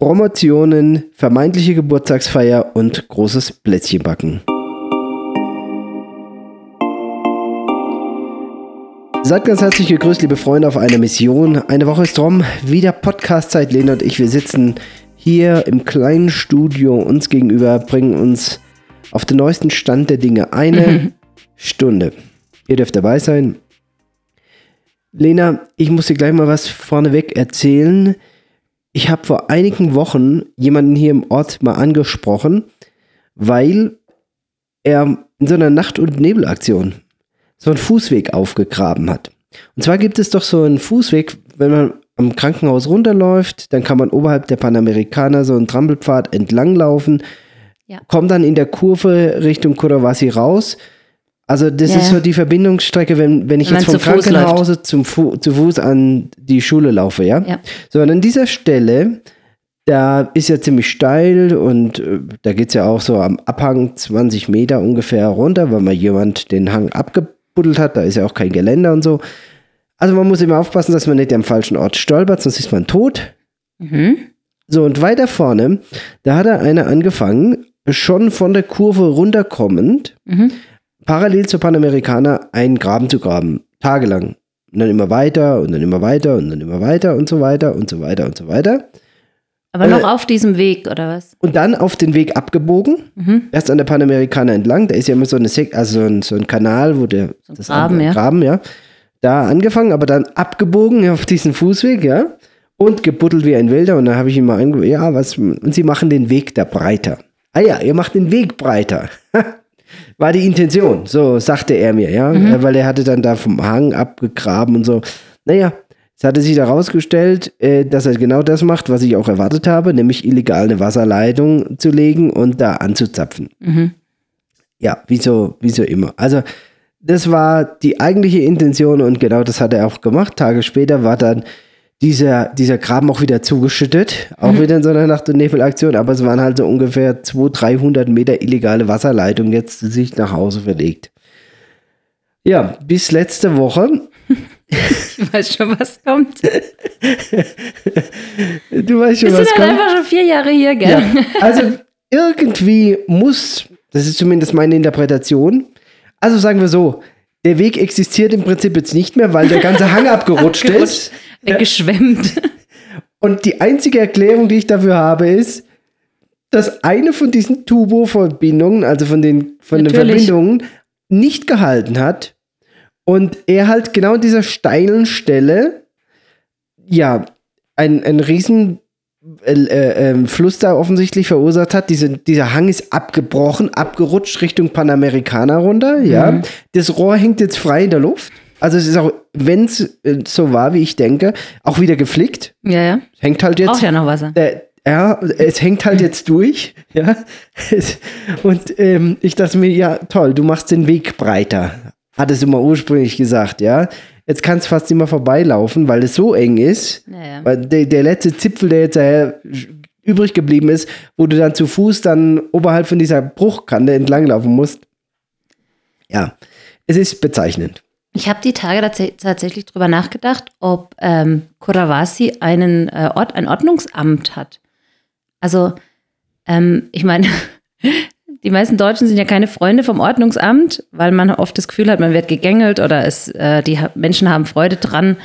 Promotionen, vermeintliche Geburtstagsfeier und großes Plätzchenbacken. Seid ganz herzlich gegrüßt, liebe Freunde, auf einer Mission. Eine Woche ist rum, wieder Podcast-Zeit. Lena und ich, wir sitzen hier im kleinen Studio uns gegenüber, bringen uns auf den neuesten Stand der Dinge. Eine Stunde. Ihr dürft dabei sein. Lena, ich muss dir gleich mal was vorneweg erzählen. Ich habe vor einigen Wochen jemanden hier im Ort mal angesprochen, weil er in so einer Nacht- und Nebelaktion so einen Fußweg aufgegraben hat. Und zwar gibt es doch so einen Fußweg, wenn man am Krankenhaus runterläuft, dann kann man oberhalb der Panamerikaner so einen Trampelpfad entlanglaufen, Ja. kommt dann in der Kurve Richtung Kurawasi raus. Also das Ja, ist so die Verbindungsstrecke, wenn, wenn ich Wenn jetzt vom zu Fuß Krankenhause zum Fu zu Fuß an die Schule laufe, ja? Ja. So, und an dieser Stelle, da ist ja ziemlich steil und äh, da geht es ja auch so am Abhang 20 Meter ungefähr runter, weil mal jemand den Hang abgebuddelt hat. Da ist ja auch kein Geländer und so. Also man muss immer aufpassen, dass man nicht am falschen Ort stolpert, sonst ist man tot. Mhm. So, und weiter vorne, da hat er einer angefangen, schon von der Kurve runterkommend, Mhm. Parallel zur Panamerikaner einen Graben zu graben. Tagelang. Und dann immer weiter und dann immer weiter und dann immer weiter und so weiter und so weiter und so weiter. Aber Äh, noch auf diesem Weg, oder was? Und dann auf den Weg abgebogen, Mhm. erst an der Panamerikaner entlang, da ist ja immer so, eine Sek also so, ein, so ein Kanal, wo der So ein Graben, ja. Graben, ja. Da angefangen, aber dann abgebogen auf diesen Fußweg, ja. Und gebuddelt wie ein Wilder. Und dann habe ich ihn mal ange ja, was, und sie machen den Weg da breiter. Ah ja, ihr macht den Weg breiter. War die Intention, so sagte er mir, ja. Mhm. Weil er hatte dann da vom Hang abgegraben und so. Naja, es hatte sich herausgestellt, äh, dass er genau das macht, was ich auch erwartet habe, nämlich illegal eine Wasserleitung zu legen und da anzuzapfen. Mhm. Ja, wie so, wie so immer. Also, das war die eigentliche Intention und genau das hat er auch gemacht. Tage später war dann dieser, dieser Graben auch wieder zugeschüttet, auch wieder in so einer Nacht- und Nebelaktion, aber es waren halt so ungefähr 200, 300 Meter illegale Wasserleitung jetzt sich nach Hause verlegt. Ja, bis letzte Woche. Ich weiß schon, was kommt. Du weißt schon, Wir was sind halt kommt. einfach schon vier Jahre hier, gell? Ja, also irgendwie muss, das ist zumindest meine Interpretation, also sagen wir so, der Weg existiert im Prinzip jetzt nicht mehr, weil der ganze Hang abgerutscht ist. Abgerutscht, Weggeschwemmt. Und die einzige Erklärung, die ich dafür habe, ist, dass eine von diesen Turbo-Verbindungen, also von den, von den. Verbindungen, nicht gehalten hat. Und er halt genau an dieser steilen Stelle, ja, ein, ein riesen äh, äh, ähm, Fluss da offensichtlich verursacht hat. Diese, dieser Hang ist abgebrochen, abgerutscht Richtung Panamerikaner runter. Ja, Mhm. das Rohr hängt jetzt frei in der Luft. Also es ist auch, wenn es äh, so war, wie ich denke, auch wieder geflickt. Ja, ja. Hängt halt jetzt. Braucht ja noch Wasser. Äh, ja, es hängt halt jetzt durch, ja. Und ähm, ich dachte mir, ja, toll, du machst den Weg breiter. Hattest du mal ursprünglich gesagt, ja. Jetzt kannst du fast immer vorbeilaufen, weil es so eng ist. Ja, ja. Weil der, der letzte Zipfel, der jetzt äh, übrig geblieben ist, wo du dann zu Fuß dann oberhalb von dieser Bruchkante entlanglaufen musst. Ja, es ist bezeichnend. Ich habe die Tage tats tatsächlich drüber nachgedacht, ob ähm, Kurawasi einen äh, Ort, ein Ordnungsamt hat. Also, ähm, ich meine, die meisten Deutschen sind ja keine Freunde vom Ordnungsamt, weil man oft das Gefühl hat, man wird gegängelt oder es, äh, die Menschen haben Freude dran,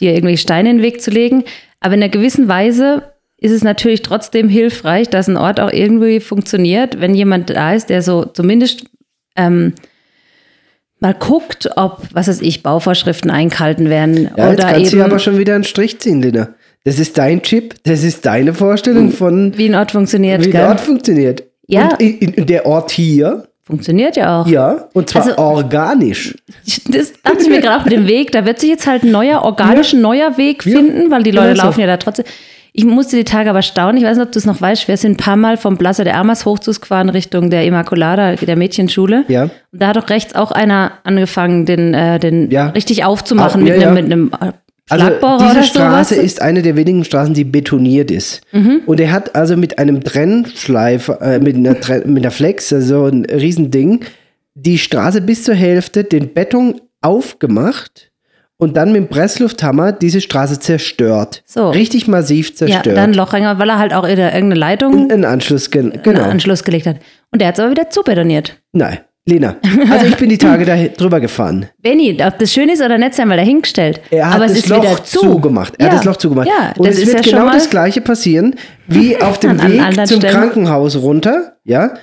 dir irgendwelche Steine in den Weg zu legen. Aber in einer gewissen Weise ist es natürlich trotzdem hilfreich, dass ein Ort auch irgendwie funktioniert, wenn jemand da ist, der so zumindest ähm, mal guckt, ob, was weiß ich, Bauvorschriften eingehalten werden. Ja, jetzt oder kannst du eben, aber schon wieder einen Strich ziehen, Lina. Das ist dein Chip, das ist deine Vorstellung von, wie ein Ort funktioniert. wie gell? der Ort funktioniert. Ja. Und in, in der Ort hier, Funktioniert ja auch. ja, und zwar Also- organisch. Das dachte ich mir gerade auch mit dem Weg. Da wird sich jetzt halt ein neuer, organisch ein neuer Weg Ja. finden, weil die Leute so. laufen ja da trotzdem. Ich musste die Tage aber staunen. Ich weiß nicht, ob du es noch weißt. Wir sind ein paar Mal vom Plaza de Armas Hochzus gefahren Richtung der Immaculada, der Mädchenschule. Ja. Und da hat doch rechts auch einer angefangen, den, äh, den Ja. richtig aufzumachen Ah, mit, ja, einem, ja. mit einem Also diese Straße sowas. ist eine der wenigen Straßen, die betoniert ist. Und er hat also mit einem Trennschleifer, äh, mit, einer mit einer Flex, also ein Riesending, die Straße bis zur Hälfte den Beton aufgemacht und dann mit dem Presslufthammer diese Straße zerstört. So. Richtig massiv Ja, zerstört. dann ein Loch rein, weil er halt auch irgendeine Leitung einen Anschluss, einen genau. Anschluss gelegt hat. Und der hat es aber wieder zubetoniert. Nein, Lena. Also ich bin die Tage da drüber gefahren. Benny, ob das schön ist oder nicht, sei mal dahingestellt. Er hat aber es das ist Loch wieder zu. zugemacht. Er ja. hat das Loch zugemacht. Ja, und das es ist wird ja genau das gleiche passieren wie auf dem An- an Weg anderen zum Stellen. Krankenhaus runter. Ja,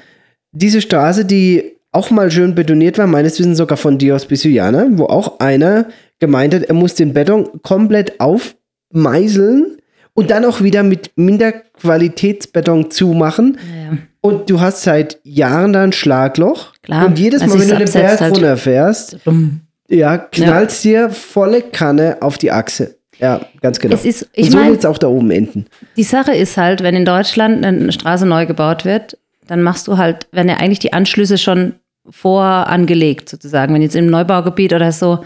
diese Straße, die auch mal schön betoniert war, meines Wissens sogar von Dios Bisuiana, wo auch einer gemeint hat, er muss den Beton komplett aufmeißeln und dann auch wieder mit Minderqualitätsbeton zumachen. Ja, Und du hast seit Jahren da ein Schlagloch. Klar, und jedes Mal, wenn du den Berg halt. runterfährst, dumm. ja, knallst dir volle Kanne auf die Achse. Ja, ganz genau. Es ist- ich und so es auch da oben enden. Die Sache ist halt, wenn in Deutschland eine Straße neu gebaut wird, dann machst du halt, werden ja eigentlich die Anschlüsse schon vorangelegt, sozusagen. Wenn jetzt im Neubaugebiet oder so,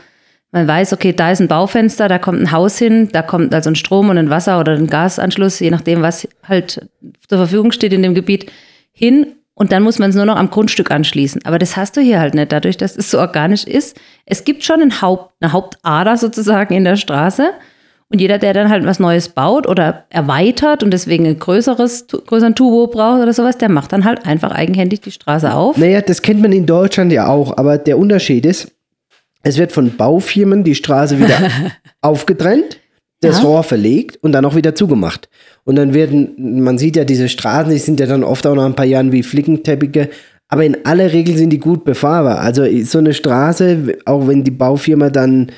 man weiß, okay, da ist ein Baufenster, da kommt ein Haus hin, da kommt also ein Strom und ein Wasser oder ein Gasanschluss, je nachdem, was halt zur Verfügung steht in dem Gebiet, hin. Und dann muss man es nur noch am Grundstück anschließen. Aber das hast du hier halt nicht, dadurch, dass es so organisch ist. Es gibt schon ein Haupt, eine Hauptader sozusagen in der Straße. Und jeder, der dann halt was Neues baut oder erweitert und deswegen ein größeres, größeren Tubo braucht oder sowas, der macht dann halt einfach eigenhändig die Straße auf. Naja, das kennt man in Deutschland ja auch, aber der Unterschied ist, es wird von Baufirmen die Straße wieder aufgetrennt, das Ja. Rohr verlegt und dann auch wieder zugemacht. Und dann werden, man sieht ja, diese Straßen, die sind ja dann oft auch nach ein paar Jahren wie Flickenteppiche, aber in aller Regel sind die gut befahrbar. Also so eine Straße, auch wenn die Baufirma dann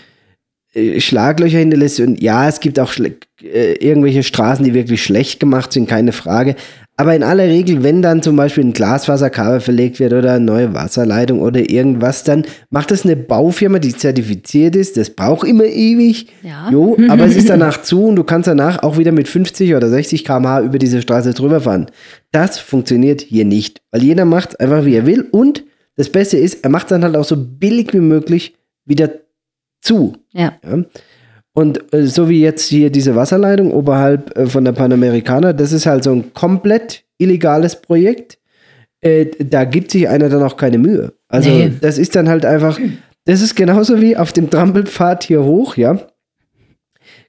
äh, Schlaglöcher hinterlässt und ja, es gibt auch äh, irgendwelche Straßen, die wirklich schlecht gemacht sind, keine Frage. Aber in aller Regel, wenn dann zum Beispiel ein Glasfaserkabel verlegt wird oder eine neue Wasserleitung oder irgendwas, dann macht das eine Baufirma, die zertifiziert ist. Das braucht immer ewig. Ja. Jo, aber es ist danach zu und du kannst danach auch wieder mit 50 oder 60 km/h über diese Straße drüber fahren. Das funktioniert hier nicht, weil jeder macht einfach, wie er will. Und das Beste ist, er macht dann halt auch so billig wie möglich wieder zu. Ja. Ja. Und äh, so wie jetzt hier diese Wasserleitung oberhalb äh, von der Panamericana, das ist halt so ein komplett illegales Projekt. Äh, da gibt sich einer dann auch keine Mühe. Also Nee. das ist dann halt einfach, das ist genauso wie auf dem Trampelpfad hier hoch, ja.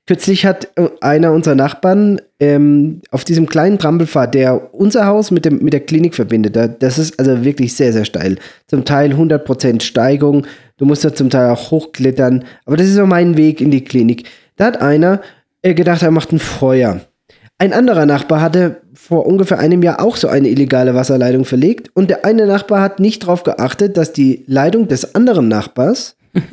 Kürzlich hat äh, einer unserer Nachbarn ähm, auf diesem kleinen Trampelpfad, der unser Haus mit, dem, mit der Klinik verbindet, da, das ist also wirklich sehr, sehr steil. Zum Teil 100% Steigung, du musst da zum Teil auch hochklettern, aber das ist so mein Weg in die Klinik. Da hat einer äh, gedacht, er macht ein Feuer. Ein anderer Nachbar hatte vor ungefähr einem Jahr auch so eine illegale Wasserleitung verlegt und der eine Nachbar hat nicht darauf geachtet, dass die Leitung des anderen Nachbars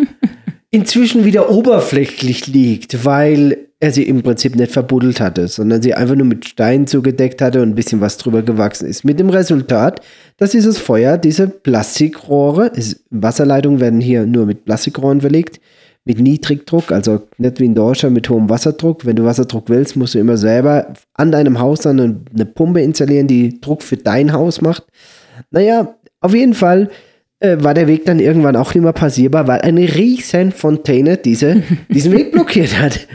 inzwischen wieder oberflächlich liegt, weil er sie im Prinzip nicht verbuddelt hatte, sondern sie einfach nur mit Stein zugedeckt hatte und ein bisschen was drüber gewachsen ist. Mit dem Resultat, dass dieses Feuer, diese Plastikrohre, Wasserleitungen werden hier nur mit Plastikrohren verlegt, mit Niedrigdruck, also nicht wie in Deutschland mit hohem Wasserdruck. Wenn du Wasserdruck willst, musst du immer selber an deinem Haus dann eine, eine Pumpe installieren, die Druck für dein Haus macht. Naja, auf jeden Fall äh, war der Weg dann irgendwann auch nicht mehr passierbar, weil eine riesen Fontäne diese, diesen Weg blockiert hat.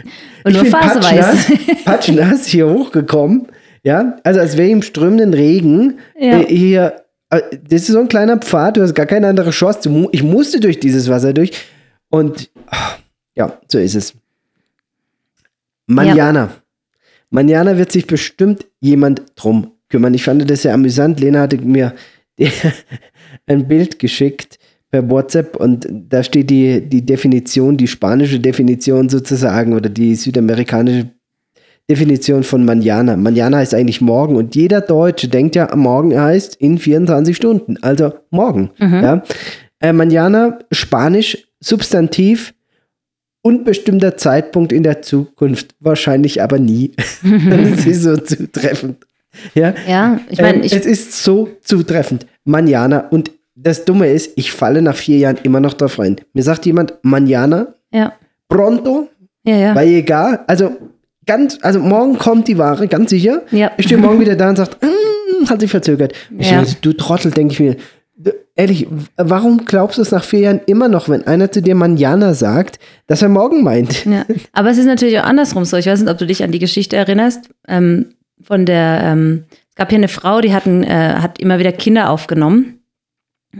Und nur phasenweise. patschnass, hier hochgekommen. Ja, also als wäre im strömenden Regen Ja. äh, hier. äh, Das ist so ein kleiner Pfad, du hast gar keine andere Chance. Mu- ich musste durch dieses Wasser durch. Und ah, ja, so ist es. Manjana. Manjana wird sich bestimmt jemand drum kümmern. Ich fand das sehr amüsant. Lena hatte mir ein Bild geschickt per WhatsApp und da steht die, die Definition, die spanische Definition sozusagen oder die südamerikanische Definition von Manjana. Manjana heißt eigentlich morgen und jeder Deutsche denkt ja, morgen heißt in 24 Stunden, also morgen. Ja? Äh, Manjana, Spanisch, Substantiv, unbestimmter Zeitpunkt in der Zukunft, wahrscheinlich aber nie. das ist so zutreffend. Ja, Ja, ich meine, ähm, es ist so zutreffend. Manjana. Und das Dumme ist, ich falle nach vier Jahren immer noch drauf rein. Mir sagt jemand, Manjana, ja, pronto, ja, ja. weil egal. Also, ganz, also morgen kommt die Ware, ganz sicher. Ja. Ich stehe morgen wieder da und sage, mm, hat sich verzögert. Ich Ja. denke, du Trottel, denke ich mir. Ehrlich, warum glaubst du es nach vier Jahren immer noch, wenn einer zu dir Manjana sagt, dass er morgen meint? Ja, aber es ist natürlich auch andersrum so. Ich weiß nicht, ob du dich an die Geschichte erinnerst. Ähm, von der, ähm, es gab hier eine Frau, die hatten, äh, hat immer wieder Kinder aufgenommen.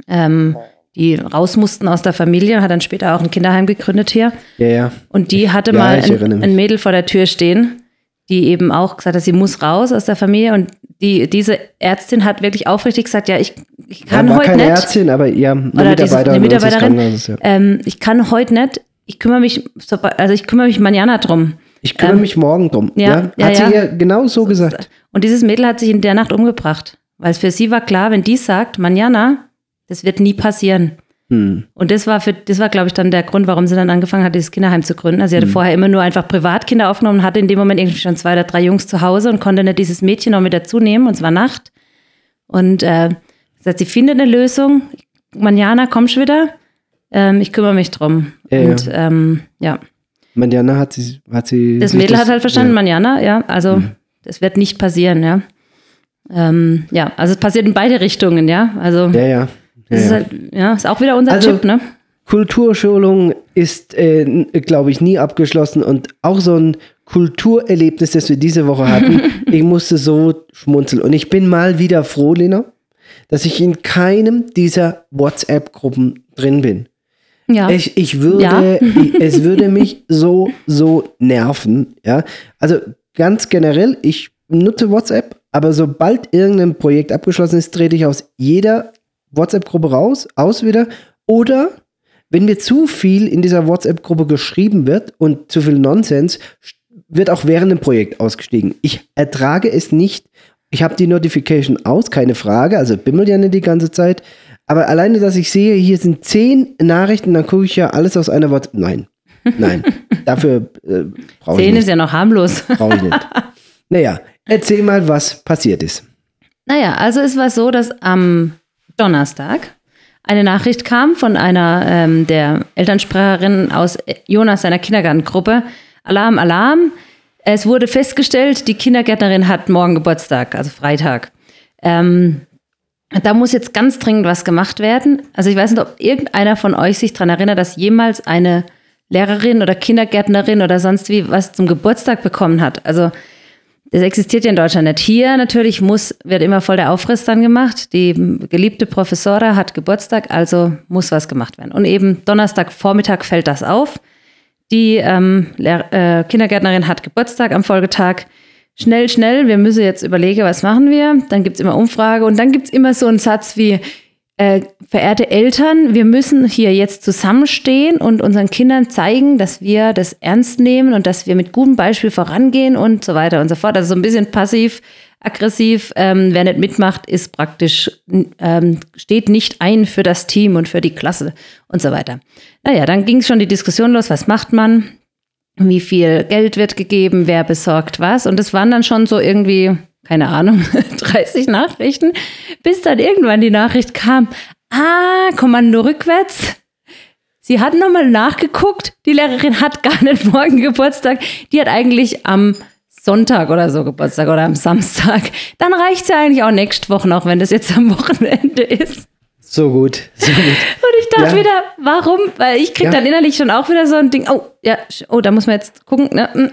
Ähm, die raus mussten aus der Familie, hat dann später auch ein Kinderheim gegründet hier. Ja, ja. Und die hatte Ja, mal ein, ein Mädel vor der Tür stehen, die eben auch gesagt hat, sie muss raus aus der Familie. Und die, diese Ärztin hat wirklich aufrichtig gesagt, ja, ich, ich kann ja, war heute keine nicht. Ärztin, aber ja, eine Oder diese, Mitarbeiterin ja. Ähm, ich kann heute nicht. Ich kümmere mich, also ich kümmere mich manana drum. Ich kümmere mich morgen drum. ähm, ja, Ja, hat sie ja. ihr genau so gesagt. Und dieses Mädel hat sich in der Nacht umgebracht, weil es für sie war klar, wenn die sagt, manana, das wird nie passieren. Hm. Und das war für, das war, glaube ich, dann der Grund, warum sie dann angefangen hat, dieses Kinderheim zu gründen. Also sie hatte Hm. vorher immer nur einfach Privatkinder aufgenommen, hatte in dem Moment irgendwie schon zwei oder drei Jungs zu Hause und konnte nicht dieses Mädchen noch mit dazu nehmen, und zwar Nacht. Und äh, sie sagt, sie findet eine Lösung. Manjana, kommst du wieder? Ähm, ich kümmere mich drum. Ja, und ähm, ja, Mandiana hat sie, hat sie. das Mädel hat halt verstanden, Ja. Manjana, ja, also Mhm. das wird nicht passieren, ja. Ähm, ja, also es passiert in beide Richtungen, ja. Also Ja, ja. Das ja, ist halt, ja, ist auch wieder unser Also- Tipp, ne? Kulturschulung ist, äh, glaube ich, nie abgeschlossen und auch so ein Kulturerlebnis, das wir diese Woche hatten. ich musste so schmunzeln und ich bin mal wieder froh, Lena, dass ich in keinem dieser WhatsApp-Gruppen drin bin. Ja. Ich, ich würde, Ja. ich, es würde mich so, so nerven. Ja, also ganz generell, ich nutze WhatsApp, aber sobald irgendein Projekt abgeschlossen ist, trete ich aus jeder WhatsApp-Gruppe raus, aus wieder. Oder wenn mir zu viel in dieser WhatsApp-Gruppe geschrieben wird und zu viel Nonsens, wird auch während dem Projekt ausgestiegen. Ich ertrage es nicht. Ich habe die Notification aus, keine Frage, also bimmelt ja nicht die ganze Zeit. Aber alleine, dass ich sehe, hier sind zehn Nachrichten, dann gucke ich ja alles aus einer WhatsApp. Nein, nein, dafür äh, brauche ich Zehn nicht. ist ja noch harmlos. Brauche ich nicht. Naja, erzähl mal, was passiert ist. Naja, also es war so, dass am Donnerstag eine Nachricht kam von einer ähm, der Elternsprecherinnen aus Jonas seiner Kindergartengruppe. Alarm, Alarm. Es wurde festgestellt, die Kindergärtnerin hat morgen Geburtstag, also Freitag. Ähm, da muss jetzt ganz dringend was gemacht werden. Also ich weiß nicht, ob irgendeiner von euch sich daran erinnert, dass jemals eine Lehrerin oder Kindergärtnerin oder sonst wie was zum Geburtstag bekommen hat. Also das existiert ja in Deutschland nicht. Hier natürlich muss, wird immer voll der Aufriss dann gemacht. Die geliebte Professora hat Geburtstag, also muss was gemacht werden. Und eben Donnerstagvormittag fällt das auf. Die ähm, äh, Kindergärtnerin hat Geburtstag am Folgetag. Schnell, schnell, wir müssen jetzt überlegen, was machen wir. Dann gibt es immer Umfrage und dann gibt es immer so einen Satz wie, äh, verehrte Eltern, wir müssen hier jetzt zusammenstehen und unseren Kindern zeigen, dass wir das ernst nehmen und dass wir mit gutem Beispiel vorangehen und so weiter und so fort. Also so ein bisschen passiv, aggressiv. Ähm, wer nicht mitmacht, ist praktisch, ähm, steht nicht ein für das Team und für die Klasse und so weiter. Naja, dann ging schon die Diskussion los, was macht man? Wie viel Geld wird gegeben? Wer besorgt was? Und es waren dann schon so irgendwie, keine Ahnung, 30 Nachrichten, bis dann irgendwann die Nachricht kam, ah, Kommando rückwärts. Sie hat nochmal nachgeguckt, die Lehrerin hat gar nicht morgen Geburtstag, die hat eigentlich am Sonntag oder so Geburtstag oder am Samstag. Dann reicht es ja eigentlich auch nächste Woche noch, wenn das jetzt am Wochenende ist. So gut, so gut. Und ich dachte Ja. wieder, warum? Weil ich krieg Ja. dann innerlich schon auch wieder so ein Ding, oh, ja, oh, da muss man jetzt gucken. Ne?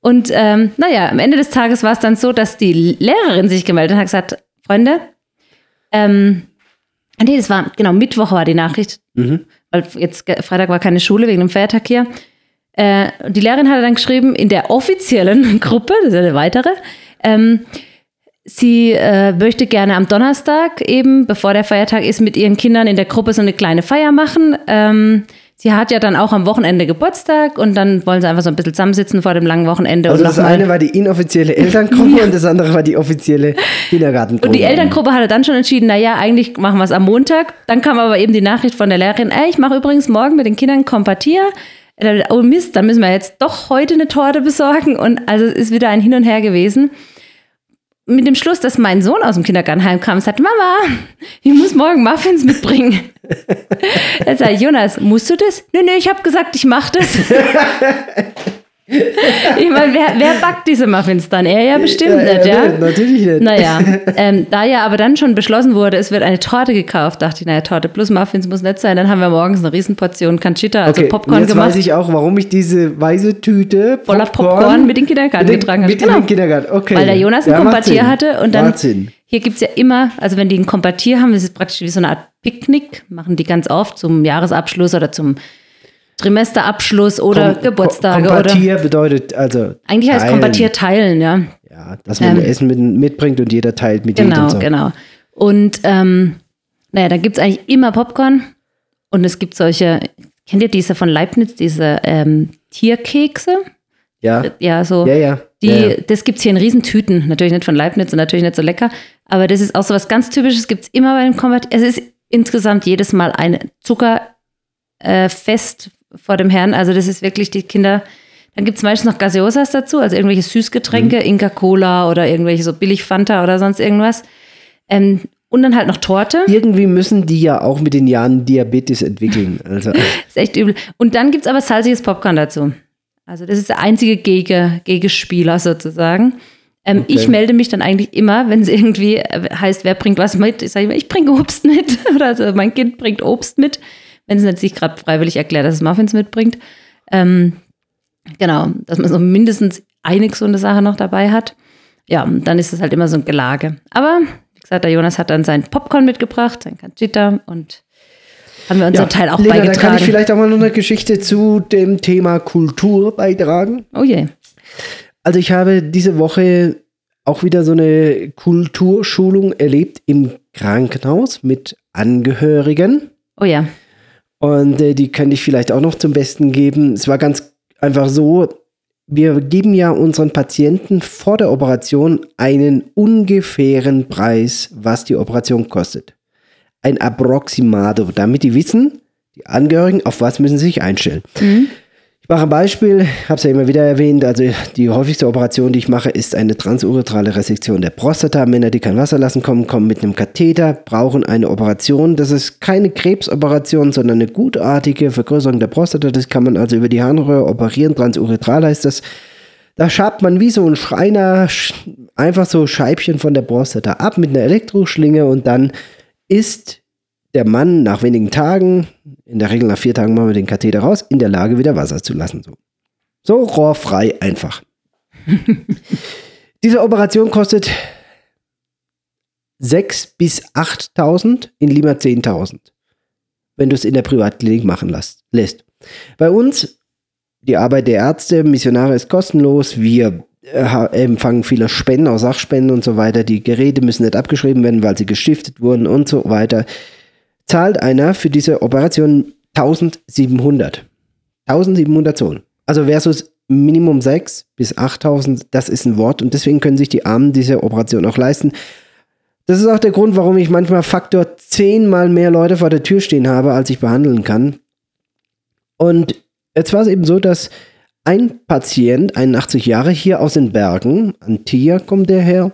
Und ähm, naja, am Ende des Tages war es dann so, dass die Lehrerin sich gemeldet hat und hat gesagt, Freunde, ähm, nee, das war, genau, Mittwoch war die Nachricht, Mhm. weil jetzt Freitag war keine Schule wegen dem Feiertag hier. Äh, die Lehrerin hatte dann geschrieben, in der offiziellen Gruppe, das ist eine weitere, ähm, sie äh, möchte gerne am Donnerstag eben, bevor der Feiertag ist, mit ihren Kindern in der Gruppe so eine kleine Feier machen. Ähm, sie hat ja dann auch am Wochenende Geburtstag und dann wollen sie einfach so ein bisschen zusammensitzen vor dem langen Wochenende. Also und das eine war die inoffizielle Elterngruppe und das andere war die offizielle Kindergartengruppe. Und die Elterngruppe hatte dann schon entschieden, naja, eigentlich machen wir es am Montag. Dann kam aber eben die Nachricht von der Lehrerin, ey, ich mache übrigens morgen mit den Kindern Kompatier. Äh, Oh Mist, dann müssen wir jetzt doch heute eine Torte besorgen. Und also es ist wieder ein Hin und Her gewesen. Mit dem Schluss, dass mein Sohn aus dem Kindergarten heimkam und sagte, Mama, ich muss morgen Muffins mitbringen. Sage ich, Jonas, musst du das? Nee, nee, ich habe gesagt, ich mache das. ich meine, wer, wer backt diese Muffins dann? Er ja bestimmt Ja, nicht, ja? nee, Natürlich nicht. Naja, ähm, da ja aber dann schon beschlossen wurde, es wird eine Torte gekauft, dachte ich, naja, Torte plus Muffins muss nicht sein. Dann haben wir morgens eine Riesenportion Conchita, also okay, Popcorn jetzt gemacht. weiß ich auch, warum ich diese weiße Tüte Voller Popcorn mit in den Kindergarten mit, den- getragen habe. Mit in Genau. den Kindergarten, okay. Weil der Jonas ein Ja, Kompatier hatte und dann Macht Sinn. hier gibt es ja immer, also wenn die ein Kompatier haben, das ist praktisch wie so eine Art Picknick, machen die ganz oft zum Jahresabschluss oder zum Trimesterabschluss oder Kom- Geburtstage Kom- oder. Kompatier bedeutet also. Eigentlich heißt teilen. Kompatier teilen, ja. Ja, dass man Ähm, Essen mit, mitbringt und jeder teilt mit Genau, jedem. So. genau. Und ähm, naja, da gibt es eigentlich immer Popcorn und es gibt solche, kennt ihr diese von Leibniz, diese ähm, Tierkekse? Ja, Ja, so. ja, ja. Die, ja, ja. Das gibt es hier in Riesentüten. Natürlich nicht von Leibniz und natürlich nicht so lecker. Aber das ist auch so was ganz Typisches. Gibt es immer bei dem Kombat. Es ist insgesamt jedes Mal ein Zuckerfest äh, vor dem Herrn. Also das ist wirklich die Kinder. Dann gibt es meistens noch Gaseosas dazu, also irgendwelche Süßgetränke, Mhm. Inca Cola oder irgendwelche so Billig-Fanta oder sonst irgendwas. Ähm, und dann halt noch Torte. Irgendwie müssen die ja auch mit den Jahren Diabetes entwickeln. Also, Ist echt übel. Und dann gibt es aber salziges Popcorn dazu. Also das ist der einzige Gege, Gegespieler sozusagen. Ähm, Okay. Ich melde mich dann eigentlich immer, wenn es irgendwie äh, heißt, wer bringt was mit. Ich sage immer, ich bringe Obst mit. Oder also mein Kind bringt Obst mit, wenn es nicht sich gerade freiwillig erklärt, dass es Muffins mitbringt. Ähm, genau, dass man so mindestens eine gesunde Sache noch dabei hat. Ja, und dann ist es halt immer so ein Gelage. Aber wie gesagt, der Jonas hat dann sein Popcorn mitgebracht, sein Canchita und haben wir unseren Teil auch Lena, da beigetragen. kann ich vielleicht auch mal noch eine Geschichte zu dem Thema Kultur beitragen. oh je. Also ich habe diese Woche auch wieder so eine Kulturschulung erlebt im Krankenhaus mit Angehörigen. Oh ja. Und äh, die könnte ich vielleicht auch noch zum Besten geben. Es war ganz einfach so, wir geben ja unseren Patienten vor der Operation einen ungefähren Preis, was die Operation kostet. Ein Approximado, damit die wissen, die Angehörigen, auf was müssen sie sich einstellen. Ich mache ein Beispiel, habe es ja immer wieder erwähnt. Also die häufigste Operation, die ich mache, ist eine transuretrale Resektion der Prostata. Männer, die kein Wasser lassen kommen, kommen mit einem Katheter, brauchen eine Operation. Das ist keine Krebsoperation, sondern eine gutartige Vergrößerung der Prostata. Das kann man also über die Harnröhre operieren. Transuretral heißt das. Da schabt man wie so ein Schreiner sch- einfach so Scheibchen von der Prostata ab mit einer Elektroschlinge und dann ist der Mann nach wenigen Tagen, in der Regel nach vier Tagen machen wir den Katheter raus, in der Lage, wieder Wasser zu lassen. So, so rohrfrei einfach. Diese Operation kostet 6.000 bis 8.000, in Lima 10.000, wenn du es in der Privatklinik machen lässt. Bei uns, die Arbeit der Ärzte, Missionare ist kostenlos, wir äh, empfangen viele Spenden, auch Sachspenden und so weiter. Die Geräte müssen nicht abgeschrieben werden, weil sie gestiftet wurden und so weiter zahlt einer für diese Operation 1700. 1700 Zoll. Also versus Minimum 6 bis 8000, das ist ein Wort und deswegen können sich die Armen diese Operation auch leisten. Das ist auch der Grund, warum ich manchmal Faktor 10 mal mehr Leute vor der Tür stehen habe, als ich behandeln kann. Und jetzt war es eben so, dass ein Patient, 81 Jahre, hier aus den Bergen, Antia kommt der her,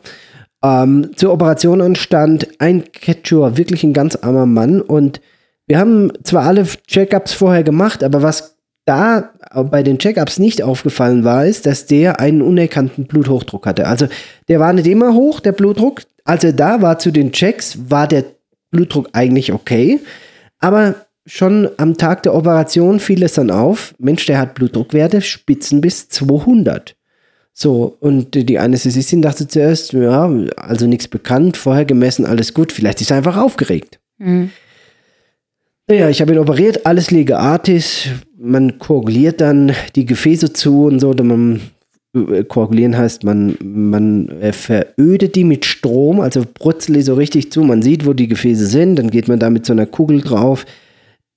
ähm, zur Operation anstand, ein Quechua, wirklich ein ganz armer Mann. Und wir haben zwar alle Check-ups vorher gemacht, aber was da bei den Check-ups nicht aufgefallen war, ist, dass der einen unerkannten Bluthochdruck hatte. Also der war nicht immer hoch, der Blutdruck. Als er da war zu den Checks, war der Blutdruck eigentlich okay. Aber schon am Tag der Operation fiel es dann auf, Mensch, der hat Blutdruckwerte spitzen bis 200. So, und die Anästhesistin dachte zuerst, ja, also nichts bekannt, vorher gemessen, alles gut, vielleicht ist er einfach aufgeregt. Mhm. Naja, ich habe ihn operiert, alles Lege Artis, man koaguliert dann die Gefäße zu und so, dann man, äh, koagulieren heißt, man, man äh, verödet die mit Strom, also brutzelt die so richtig zu, man sieht, wo die Gefäße sind, dann geht man da mit so einer Kugel drauf,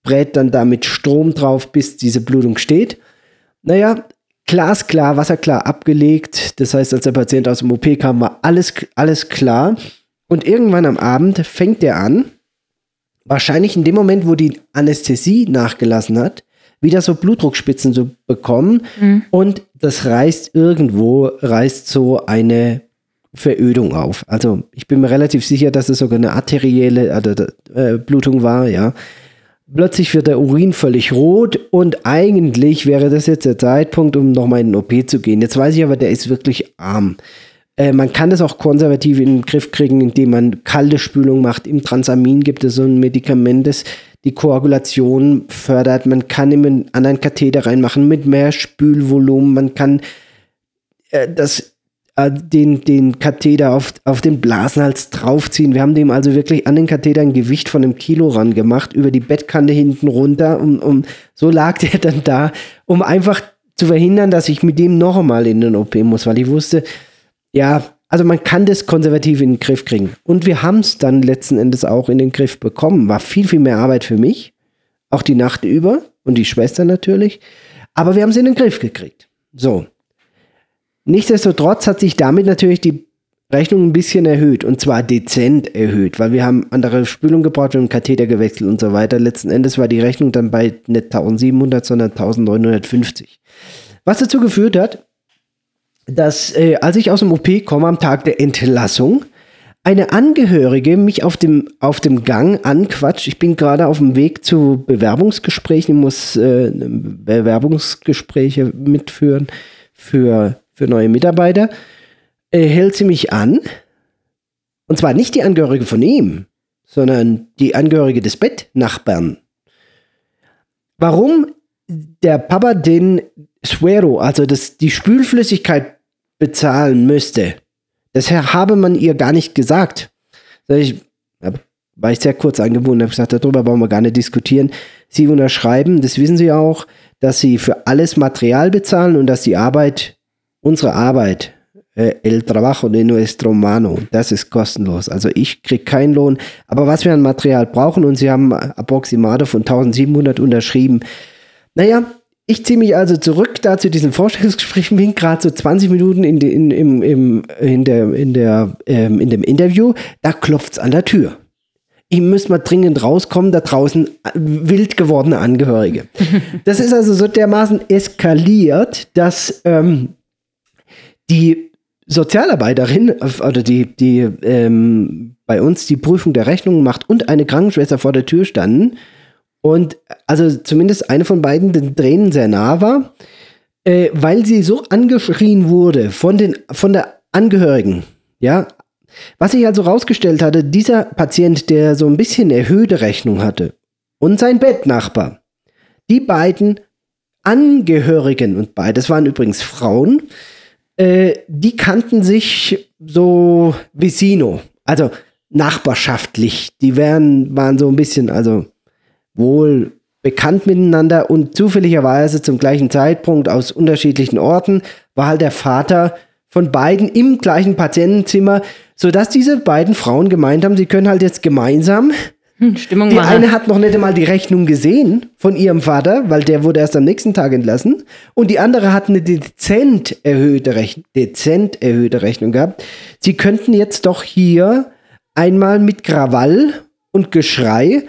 brät dann da mit Strom drauf, bis diese Blutung steht. Naja, glasklar, wasserklar abgelegt. Das heißt, als der Patient aus dem OP kam, war alles, alles klar. Und irgendwann am Abend fängt er an, wahrscheinlich in dem Moment, wo die Anästhesie nachgelassen hat, wieder so Blutdruckspitzen zu bekommen. Und das reißt irgendwo, reißt so eine Verödung auf. Also ich bin mir relativ sicher, dass es sogar eine arterielle äh, Blutung war, ja. Plötzlich wird der Urin völlig rot und eigentlich wäre das jetzt der Zeitpunkt, um nochmal in den OP zu gehen. Jetzt weiß ich aber, der ist wirklich arm. Äh, man kann das auch konservativ in den Griff kriegen, indem man kalte Spülung macht. Im Transamin gibt es so ein Medikament, das die Koagulation fördert. Man kann ihm einen anderen Katheter reinmachen mit mehr Spülvolumen. Man kann äh, das äh, den, den Katheter auf, auf den Blasenhals draufziehen. Wir haben dem also wirklich an den Katheter ein Gewicht von einem Kilo ran gemacht, über die Bettkante hinten runter. Und, und so lag der dann da, um einfach zu verhindern, dass ich mit dem noch einmal in den OP muss, weil ich wusste, ja, also man kann das konservativ in den Griff kriegen. Und wir haben es dann letzten Endes auch in den Griff bekommen. War viel, viel mehr Arbeit für mich, auch die Nacht über und die Schwester natürlich. Aber wir haben es in den Griff gekriegt. So. Nichtsdestotrotz hat sich damit natürlich die Rechnung ein bisschen erhöht und zwar dezent erhöht, weil wir haben andere Spülung gebraucht, wir haben Katheter gewechselt und so weiter. Letzten Endes war die Rechnung dann bei nicht 1700, sondern 1950. Was dazu geführt hat, dass äh, als ich aus dem OP komme am Tag der Entlassung, eine Angehörige mich auf dem, auf dem Gang anquatscht. Ich bin gerade auf dem Weg zu Bewerbungsgesprächen, muss äh, Bewerbungsgespräche mitführen für, für neue Mitarbeiter äh, hält sie mich an. Und zwar nicht die Angehörige von ihm, sondern die Angehörige des Bettnachbarn. Warum der Papa den Suero, also das, die Spülflüssigkeit bezahlen müsste, das habe man ihr gar nicht gesagt. Ich, war ich sehr kurz angebunden und habe gesagt, darüber wollen wir gar nicht diskutieren. Sie unterschreiben, das wissen Sie auch, dass Sie für alles Material bezahlen und dass die Arbeit, unsere Arbeit, äh, el trabajo de nuestro mano. Das ist kostenlos. Also ich kriege keinen Lohn. Aber was wir an Material brauchen, und sie haben Approximate von 1700 unterschrieben. Naja, ich ziehe mich also zurück da zu diesem Vorstellungsgespräch, bin gerade so 20 Minuten in, de, in, im, im, in, der, in, der, ähm, in dem Interview, da klopft es an der Tür. Ich müsste mal dringend rauskommen, da draußen äh, wild gewordene Angehörige. Das ist also so dermaßen eskaliert, dass ähm, die Sozialarbeiterin oder die, die ähm, bei uns die Prüfung der Rechnungen macht und eine Krankenschwester vor der Tür standen und also zumindest eine von beiden den Tränen sehr nah war, äh, weil sie so angeschrien wurde von den von der Angehörigen, ja. Was sich also rausgestellt hatte, dieser Patient, der so ein bisschen erhöhte Rechnung hatte und sein Bettnachbar, die beiden Angehörigen und beides waren übrigens Frauen, äh, die kannten sich so vicino, also nachbarschaftlich. Die wären, waren so ein bisschen, also wohl bekannt miteinander und zufälligerweise zum gleichen Zeitpunkt aus unterschiedlichen Orten war halt der Vater von beiden im gleichen Patientenzimmer, sodass diese beiden Frauen gemeint haben, sie können halt jetzt gemeinsam Stimmung die machen. eine hat noch nicht einmal die Rechnung gesehen von ihrem Vater, weil der wurde erst am nächsten Tag entlassen. Und die andere hat eine dezent erhöhte, Rechn dezent erhöhte Rechnung gehabt. Sie könnten jetzt doch hier einmal mit Krawall und Geschrei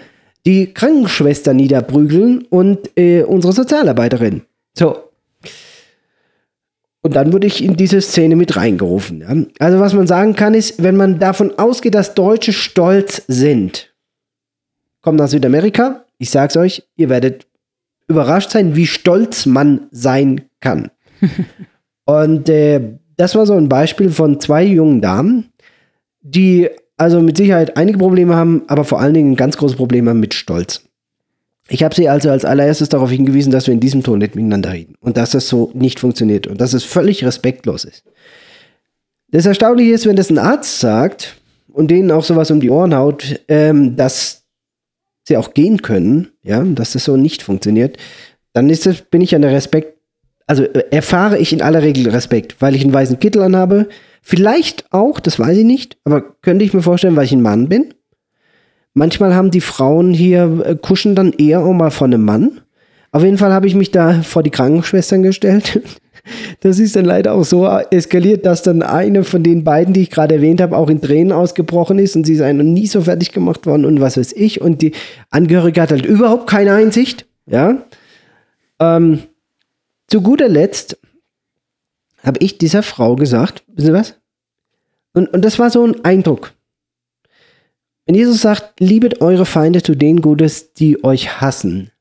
die Krankenschwester niederprügeln und äh, unsere Sozialarbeiterin. So. Und dann wurde ich in diese Szene mit reingerufen. Ja. Also was man sagen kann ist, wenn man davon ausgeht, dass Deutsche stolz sind, kommt nach Südamerika. Ich sag's euch, ihr werdet überrascht sein, wie stolz man sein kann. Und äh, das war so ein Beispiel von zwei jungen Damen, die also mit Sicherheit einige Probleme haben, aber vor allen Dingen ein ganz großes Problem haben mit Stolz. Ich habe sie also als allererstes darauf hingewiesen, dass wir in diesem Ton nicht miteinander reden und dass das so nicht funktioniert und dass es völlig respektlos ist. Das Erstaunliche ist, wenn das ein Arzt sagt und denen auch sowas um die Ohren haut, ähm, dass sie auch gehen können, ja, dass das so nicht funktioniert, dann ist das, bin ich an der Respekt, also äh, erfahre ich in aller Regel Respekt, weil ich einen weißen Kittel anhabe. Vielleicht auch, das weiß ich nicht, aber könnte ich mir vorstellen, weil ich ein Mann bin. Manchmal haben die Frauen hier, äh, kuschen dann eher auch mal von einem Mann. Auf jeden Fall habe ich mich da vor die Krankenschwestern gestellt das ist dann leider auch so eskaliert, dass dann eine von den beiden, die ich gerade erwähnt habe, auch in Tränen ausgebrochen ist und sie ist noch nie so fertig gemacht worden und was weiß ich. Und die Angehörige hat halt überhaupt keine Einsicht. Ja. Ähm, zu guter Letzt habe ich dieser Frau gesagt, wissen Sie was? Und, und das war so ein Eindruck. Wenn Jesus sagt, liebet eure Feinde zu denen Gutes, die euch hassen,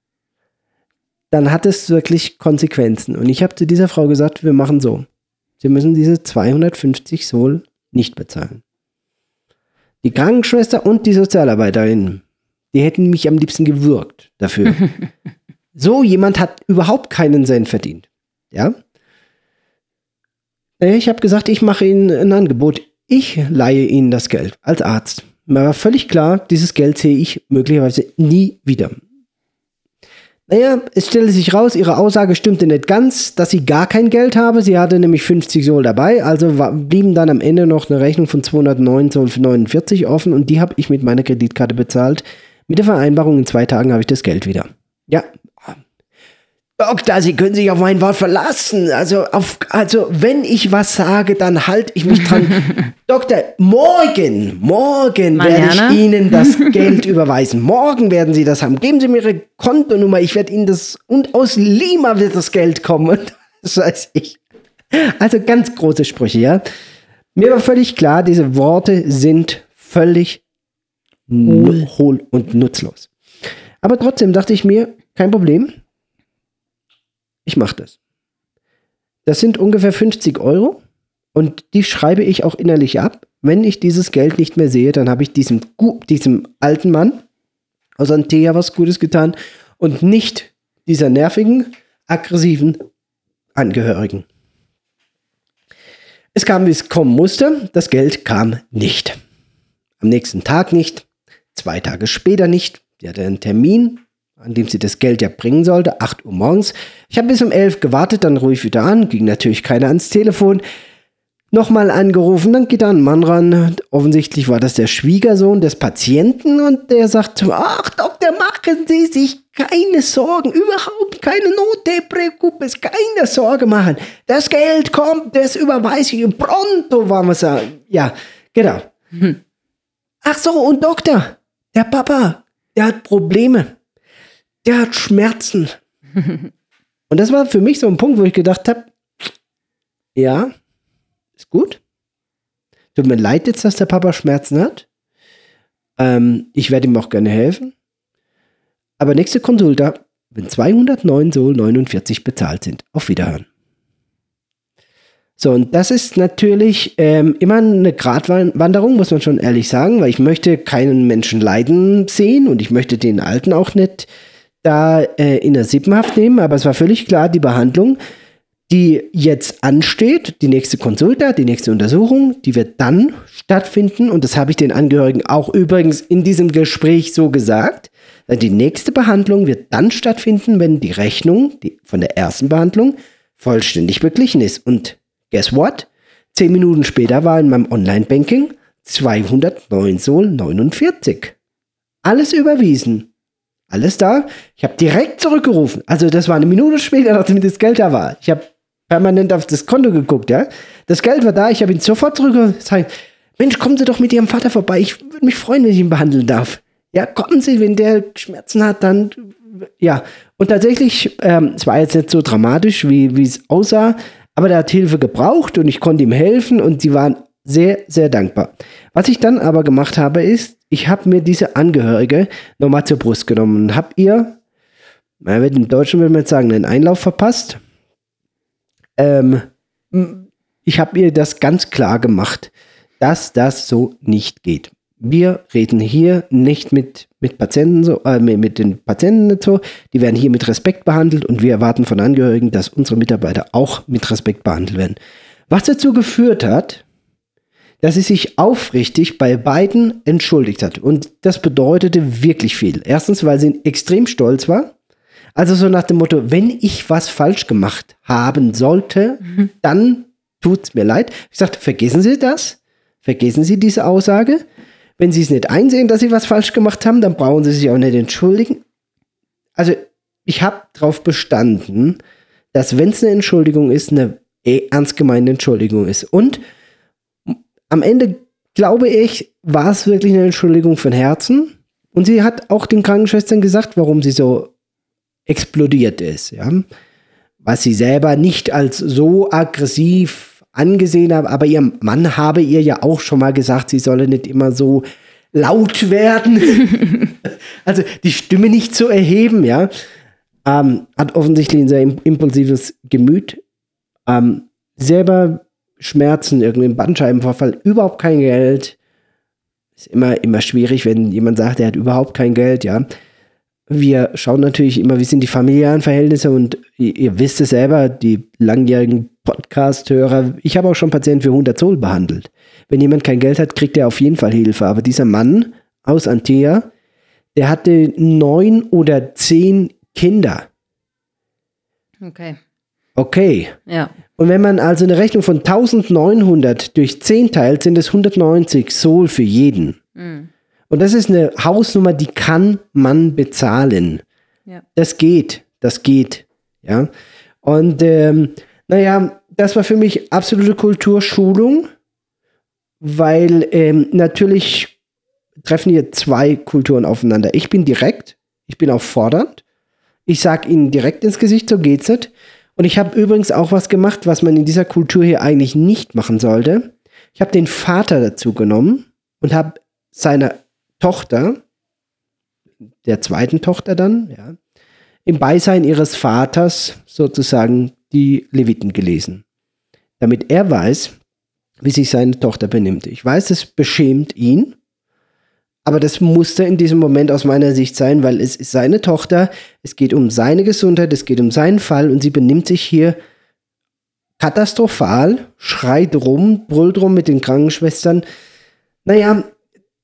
dann hat es wirklich Konsequenzen. Und ich habe zu dieser Frau gesagt, wir machen so. Sie müssen diese 250 Sol nicht bezahlen. Die Krankenschwester und die Sozialarbeiterin, die hätten mich am liebsten gewürgt dafür. so jemand hat überhaupt keinen Cent verdient. Ja? Naja, ich habe gesagt, ich mache Ihnen ein Angebot. Ich leihe Ihnen das Geld als Arzt. Mir war völlig klar, dieses Geld sehe ich möglicherweise nie wieder. Naja, es stellte sich raus, ihre Aussage stimmte nicht ganz, dass sie gar kein Geld habe. Sie hatte nämlich 50 Sol dabei, also blieben dann am Ende noch eine Rechnung von 209 Sol für 49 offen und die habe ich mit meiner Kreditkarte bezahlt. Mit der Vereinbarung, in zwei Tagen habe ich das Geld wieder. Ja, Doktor, Sie können sich auf mein Wort verlassen. Also, auf, also wenn ich was sage, dann halte ich mich dran. Doktor, morgen, morgen werde ich Ihnen das Geld überweisen. Morgen werden Sie das haben. Geben Sie mir Ihre Kontonummer. Ich werde Ihnen das, und aus Lima wird das Geld kommen. das weiß ich. Also ganz große Sprüche, ja. Mir war völlig klar, diese Worte sind völlig hohl und nutzlos. Aber trotzdem dachte ich mir, kein Problem ich mache das. Das sind ungefähr 50 Euro und die schreibe ich auch innerlich ab. Wenn ich dieses Geld nicht mehr sehe, dann habe ich diesem, diesem alten Mann aus Antea was Gutes getan und nicht dieser nervigen, aggressiven Angehörigen. Es kam, wie es kommen musste. Das Geld kam nicht. Am nächsten Tag nicht. Zwei Tage später nicht. Sie hatte einen Termin an dem sie das Geld ja bringen sollte, 8 Uhr morgens. Ich habe bis um 11 gewartet, dann ich wieder an, ging natürlich keiner ans Telefon. Nochmal angerufen, dann geht da ein Mann ran. Offensichtlich war das der Schwiegersohn des Patienten und der sagt, ach Doktor, machen Sie sich keine Sorgen, überhaupt keine Notdeprekuppes, keine Sorge machen. Das Geld kommt, das überweise ich pronto, wir sagen. Ja, genau. Hm. Ach so, und Doktor, der Papa, der hat Probleme der hat Schmerzen. Und das war für mich so ein Punkt, wo ich gedacht habe, ja, ist gut. Tut mir leid jetzt, dass der Papa Schmerzen hat. Ähm, ich werde ihm auch gerne helfen. Aber nächste Konsulta, wenn 209 Sol 49 bezahlt sind. Auf Wiederhören. So, und das ist natürlich ähm, immer eine Gratwanderung, muss man schon ehrlich sagen, weil ich möchte keinen Menschen leiden sehen und ich möchte den Alten auch nicht da äh, in der Sippenhaft nehmen, aber es war völlig klar, die Behandlung, die jetzt ansteht, die nächste Konsulta, die nächste Untersuchung, die wird dann stattfinden und das habe ich den Angehörigen auch übrigens in diesem Gespräch so gesagt. Die nächste Behandlung wird dann stattfinden, wenn die Rechnung die, von der ersten Behandlung vollständig beglichen ist. Und guess what? Zehn Minuten später war in meinem Online-Banking 209 Sol 49. Alles überwiesen. Alles da. Ich habe direkt zurückgerufen. Also das war eine Minute später, nachdem das Geld da war. Ich habe permanent auf das Konto geguckt, ja. Das Geld war da, ich habe ihn sofort zurückgerufen. Mensch, kommen Sie doch mit Ihrem Vater vorbei. Ich würde mich freuen, wenn ich ihn behandeln darf. Ja, kommen Sie, wenn der Schmerzen hat, dann ja. Und tatsächlich, ähm, es war jetzt nicht so dramatisch, wie es aussah, aber der hat Hilfe gebraucht und ich konnte ihm helfen und sie waren sehr, sehr dankbar. Was ich dann aber gemacht habe, ist, ich habe mir diese Angehörige nochmal zur Brust genommen und habe ihr, man wird im Deutschen würde man jetzt sagen, einen Einlauf verpasst. Ähm, ich habe ihr das ganz klar gemacht, dass das so nicht geht. Wir reden hier nicht mit, mit Patienten so, äh, mit den Patienten so. Die werden hier mit Respekt behandelt und wir erwarten von Angehörigen, dass unsere Mitarbeiter auch mit Respekt behandelt werden. Was dazu geführt hat, dass sie sich aufrichtig bei beiden entschuldigt hat. Und das bedeutete wirklich viel. Erstens, weil sie extrem stolz war. Also so nach dem Motto, wenn ich was falsch gemacht haben sollte, mhm. dann tut's mir leid. Ich sagte, vergessen Sie das. Vergessen Sie diese Aussage. Wenn Sie es nicht einsehen, dass Sie was falsch gemacht haben, dann brauchen Sie sich auch nicht entschuldigen. Also ich habe darauf bestanden, dass wenn es eine Entschuldigung ist, eine eh ernst gemeinte Entschuldigung ist. Und am Ende, glaube ich, war es wirklich eine Entschuldigung von Herzen. Und sie hat auch den Krankenschwestern gesagt, warum sie so explodiert ist. Ja? Was sie selber nicht als so aggressiv angesehen hat, aber ihr Mann habe ihr ja auch schon mal gesagt, sie solle nicht immer so laut werden. also die Stimme nicht zu erheben, ja. Ähm, hat offensichtlich ein sehr impulsives Gemüt. Ähm, selber Schmerzen, irgendwie ein Bandscheibenvorfall, überhaupt kein Geld. Ist immer, immer schwierig, wenn jemand sagt, er hat überhaupt kein Geld, ja. wir schauen natürlich immer, wie sind die familiären Verhältnisse und ihr, ihr wisst es selber, die langjährigen Podcast-Hörer, ich habe auch schon Patienten für 100 Zoll behandelt. Wenn jemand kein Geld hat, kriegt er auf jeden Fall Hilfe. Aber dieser Mann aus Antea, der hatte neun oder zehn Kinder. Okay. Okay. Ja. Und wenn man also eine Rechnung von 1900 durch 10 teilt, sind es 190 Sol für jeden. Und das ist eine Hausnummer, die kann man bezahlen. Ja. Das geht, das geht. Ja. Und ähm, naja, das war für mich absolute Kulturschulung, weil ähm, natürlich treffen hier zwei Kulturen aufeinander. Ich bin direkt, ich bin auch fordernd. Ich sage ihnen direkt ins Gesicht, so geht's nicht. Und ich habe übrigens auch was gemacht, was man in dieser Kultur hier eigentlich nicht machen sollte. Ich habe den Vater dazu genommen und habe seiner Tochter, der zweiten Tochter dann, ja, im Beisein ihres Vaters sozusagen die Leviten gelesen. Damit er weiß, wie sich seine Tochter benimmt. Ich weiß, es beschämt ihn, aber das musste in diesem Moment aus meiner Sicht sein, weil es ist seine Tochter, es geht um seine Gesundheit, es geht um seinen Fall und sie benimmt sich hier katastrophal, schreit rum, brüllt rum mit den Krankenschwestern. Naja,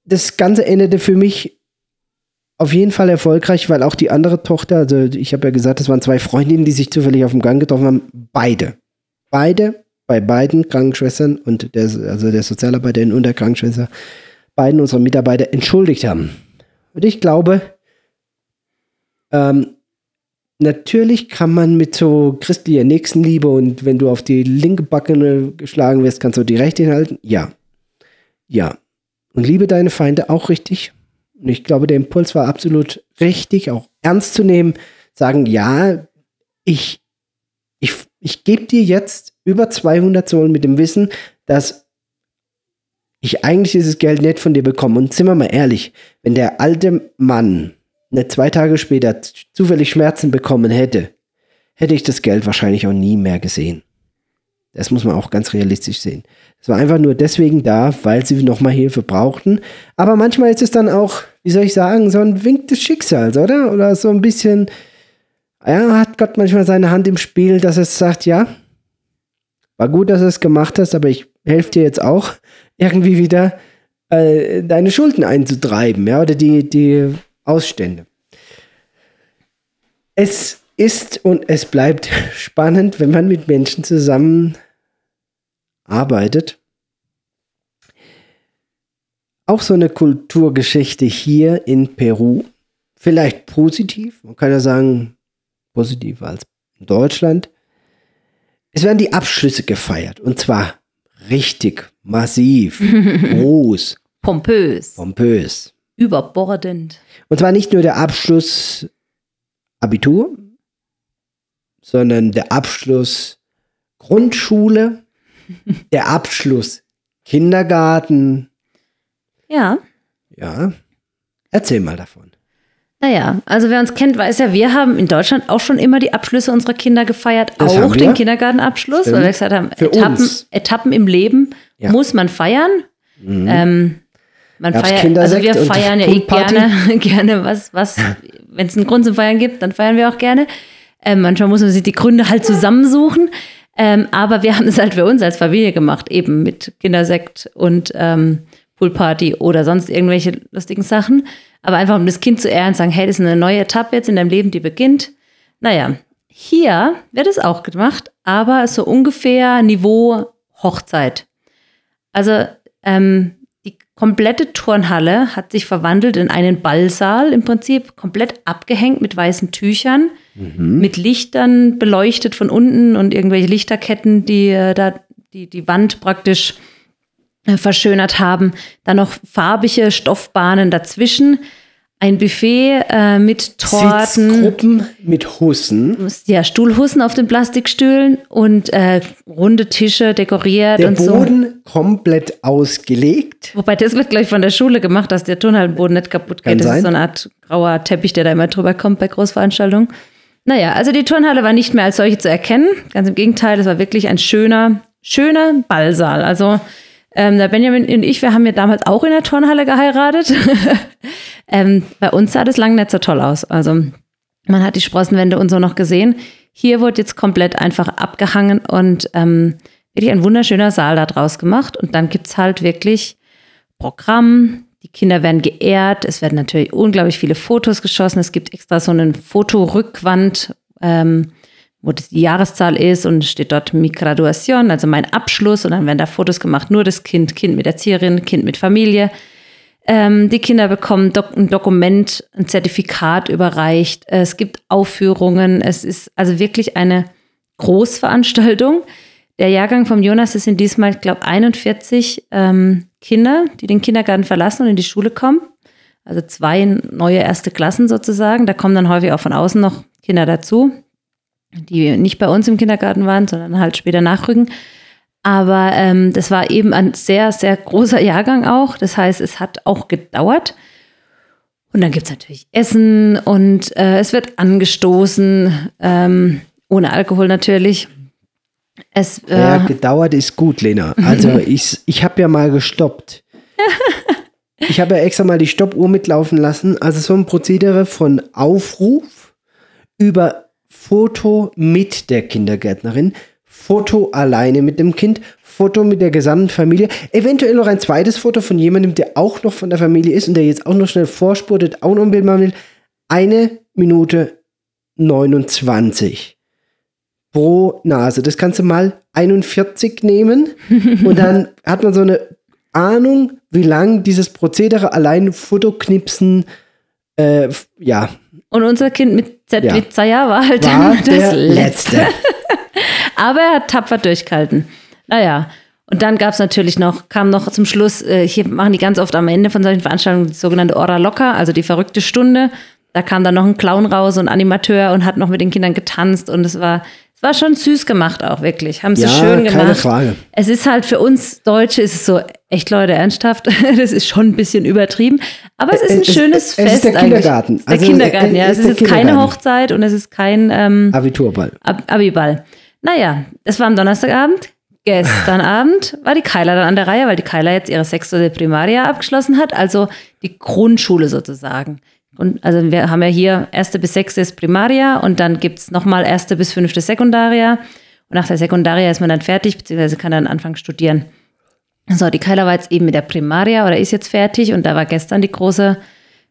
das Ganze endete für mich auf jeden Fall erfolgreich, weil auch die andere Tochter, also ich habe ja gesagt, das waren zwei Freundinnen, die sich zufällig auf dem Gang getroffen haben, beide. Beide, bei beiden Krankenschwestern und der, also der Sozialarbeiterin und der Krankenschwester, beiden unserer Mitarbeiter entschuldigt haben. Und ich glaube, ähm, natürlich kann man mit so christlicher Nächstenliebe und wenn du auf die linke Backe geschlagen wirst, kannst du die rechte hinhalten. Ja. Ja. Und liebe deine Feinde auch richtig. Und ich glaube, der Impuls war absolut richtig, auch ernst zu nehmen. Sagen, ja, ich, ich, ich gebe dir jetzt über 200 Sohlen mit dem Wissen, dass ich eigentlich dieses Geld nicht von dir bekomme. Und sind wir mal ehrlich, wenn der alte Mann nicht zwei Tage später zufällig Schmerzen bekommen hätte, hätte ich das Geld wahrscheinlich auch nie mehr gesehen. Das muss man auch ganz realistisch sehen. Es war einfach nur deswegen da, weil sie nochmal Hilfe brauchten. Aber manchmal ist es dann auch, wie soll ich sagen, so ein Wink des Schicksals, oder? Oder so ein bisschen, ja, hat Gott manchmal seine Hand im Spiel, dass es sagt, ja, war gut, dass du es gemacht hast, aber ich helfe dir jetzt auch, irgendwie wieder äh, deine Schulden einzutreiben, ja, oder die, die Ausstände. Es ist und es bleibt spannend, wenn man mit Menschen zusammen arbeitet. Auch so eine Kulturgeschichte hier in Peru. Vielleicht positiv, man kann ja sagen, positiver als in Deutschland. Es werden die Abschlüsse gefeiert und zwar richtig massiv, groß, Pompös, pompös. überbordend. Und zwar nicht nur der Abschluss Abitur, sondern der Abschluss Grundschule, der Abschluss Kindergarten. Ja. Ja, erzähl mal davon. Naja, also wer uns kennt, weiß ja, wir haben in Deutschland auch schon immer die Abschlüsse unserer Kinder gefeiert, Das auch den Kindergartenabschluss, Stimmt. weil wir gesagt haben, Etappen. Etappen im Leben Ja. muss man feiern. Ähm, man feiert, also wir feiern ja eh gerne, gerne was, was, wenn es einen Grund zum Feiern gibt, dann feiern wir auch gerne. Ähm, manchmal muss man sich die Gründe halt zusammensuchen. Ähm, aber wir haben es halt für uns als Familie gemacht, eben mit Kindersekt und ähm, Poolparty oder sonst irgendwelche lustigen Sachen. Aber einfach um das Kind zu ehren, sagen, hey, das ist eine neue Etappe jetzt in deinem Leben, die beginnt. Naja, hier wird es auch gemacht, aber so ungefähr Niveau Hochzeit. Also ähm, die komplette Turnhalle hat sich verwandelt in einen Ballsaal, im Prinzip komplett abgehängt mit weißen Tüchern, mit Lichtern beleuchtet von unten und irgendwelche Lichterketten, die äh, da die, die Wand praktisch verschönert haben. Dann noch farbige Stoffbahnen dazwischen. Ein Buffet äh, mit Torten. Sitzgruppen mit Hussen. Ja, Stuhlhussen auf den Plastikstühlen und äh, runde Tische dekoriert Der und so. Boden komplett ausgelegt. Wobei das wird gleich von der Schule gemacht, dass der Turnhallenboden nicht kaputt Kann geht. Das sein. ist so eine Art grauer Teppich, der da immer drüber kommt bei Großveranstaltungen. Naja, also die Turnhalle war nicht mehr als solche zu erkennen. Ganz im Gegenteil, es war wirklich ein schöner, schöner Ballsaal. Also Ähm, der Benjamin und ich, wir haben ja damals auch in der Turnhalle geheiratet. ähm, bei uns sah das lange nicht so toll aus. Also man hat die Sprossenwände und so noch gesehen. Hier wurde jetzt komplett einfach abgehangen und ähm, wirklich ein wunderschöner Saal da draus gemacht. Und dann gibt es halt wirklich Programm. Die Kinder werden geehrt. Es werden natürlich unglaublich viele Fotos geschossen. Es gibt extra so eine Fotorückwand, ähm, wo die Jahreszahl ist und steht dort Mi Graduation, also mein Abschluss. Und dann werden da Fotos gemacht, nur das Kind, Kind mit Erzieherin, Kind mit Familie. Ähm, die Kinder bekommen Dok ein Dokument, ein Zertifikat überreicht. Es gibt Aufführungen. Es ist also wirklich eine Großveranstaltung. Der Jahrgang vom Jonas ist in diesmal, ich glaube, 41 ähm, Kinder, die den Kindergarten verlassen und in die Schule kommen. Also zwei neue erste Klassen sozusagen. Da kommen dann häufig auch von außen noch Kinder dazu, die nicht bei uns im Kindergarten waren, sondern halt später nachrücken. Aber ähm, das war eben ein sehr, sehr großer Jahrgang auch. Das heißt, es hat auch gedauert. Und dann gibt es natürlich Essen und äh, es wird angestoßen, ähm, ohne Alkohol natürlich. Es, äh, ja, gedauert ist gut, Lena. Also ich, ich habe ja mal gestoppt. ich habe ja extra mal die Stoppuhr mitlaufen lassen. Also so ein Prozedere von Aufruf über Foto mit der Kindergärtnerin, Foto alleine mit dem Kind, Foto mit der gesamten Familie, eventuell noch ein zweites Foto von jemandem, der auch noch von der Familie ist und der jetzt auch noch schnell vorspurtet, auch noch ein Bild machen will. Eine Minute 29 pro Nase. Das kannst du mal 41 nehmen und dann hat man so eine Ahnung, wie lang dieses Prozedere allein Fotoknipsen, äh, ja. Und unser Kind mit Zetlitzer ja. war halt war dann das letzte. letzte. Aber er hat tapfer durchgehalten. Naja. Und dann gab es natürlich noch, kam noch zum Schluss, äh, hier machen die ganz oft am Ende von solchen Veranstaltungen die sogenannte Ora Locker, also die verrückte Stunde. Da kam dann noch ein Clown raus und ein Animateur und hat noch mit den Kindern getanzt und es war, es war schon süß gemacht auch wirklich. Haben sie ja, schön gemacht. Keine Frage. Es ist halt für uns Deutsche ist es so, echt Leute, ernsthaft, das ist schon ein bisschen übertrieben. Aber es ist ein es, schönes es, Fest. Es ist der Kindergarten. Eigentlich. Also, der Kindergarten, ja. Es ist jetzt keine Hochzeit und es ist kein ähm, Abiturball. Ab Abiball. Naja, es war am Donnerstagabend. Gestern Abend war die Keiler dann an der Reihe, weil die Keiler jetzt ihre sechste Primaria abgeschlossen hat, also die Grundschule sozusagen. Und also wir haben ja hier erste bis sechste ist Primaria und dann gibt es nochmal erste bis fünfte Sekundaria. Und nach der Sekundaria ist man dann fertig, beziehungsweise kann dann anfangen studieren. So, die Keiler war jetzt eben mit der Primaria oder ist jetzt fertig und da war gestern die große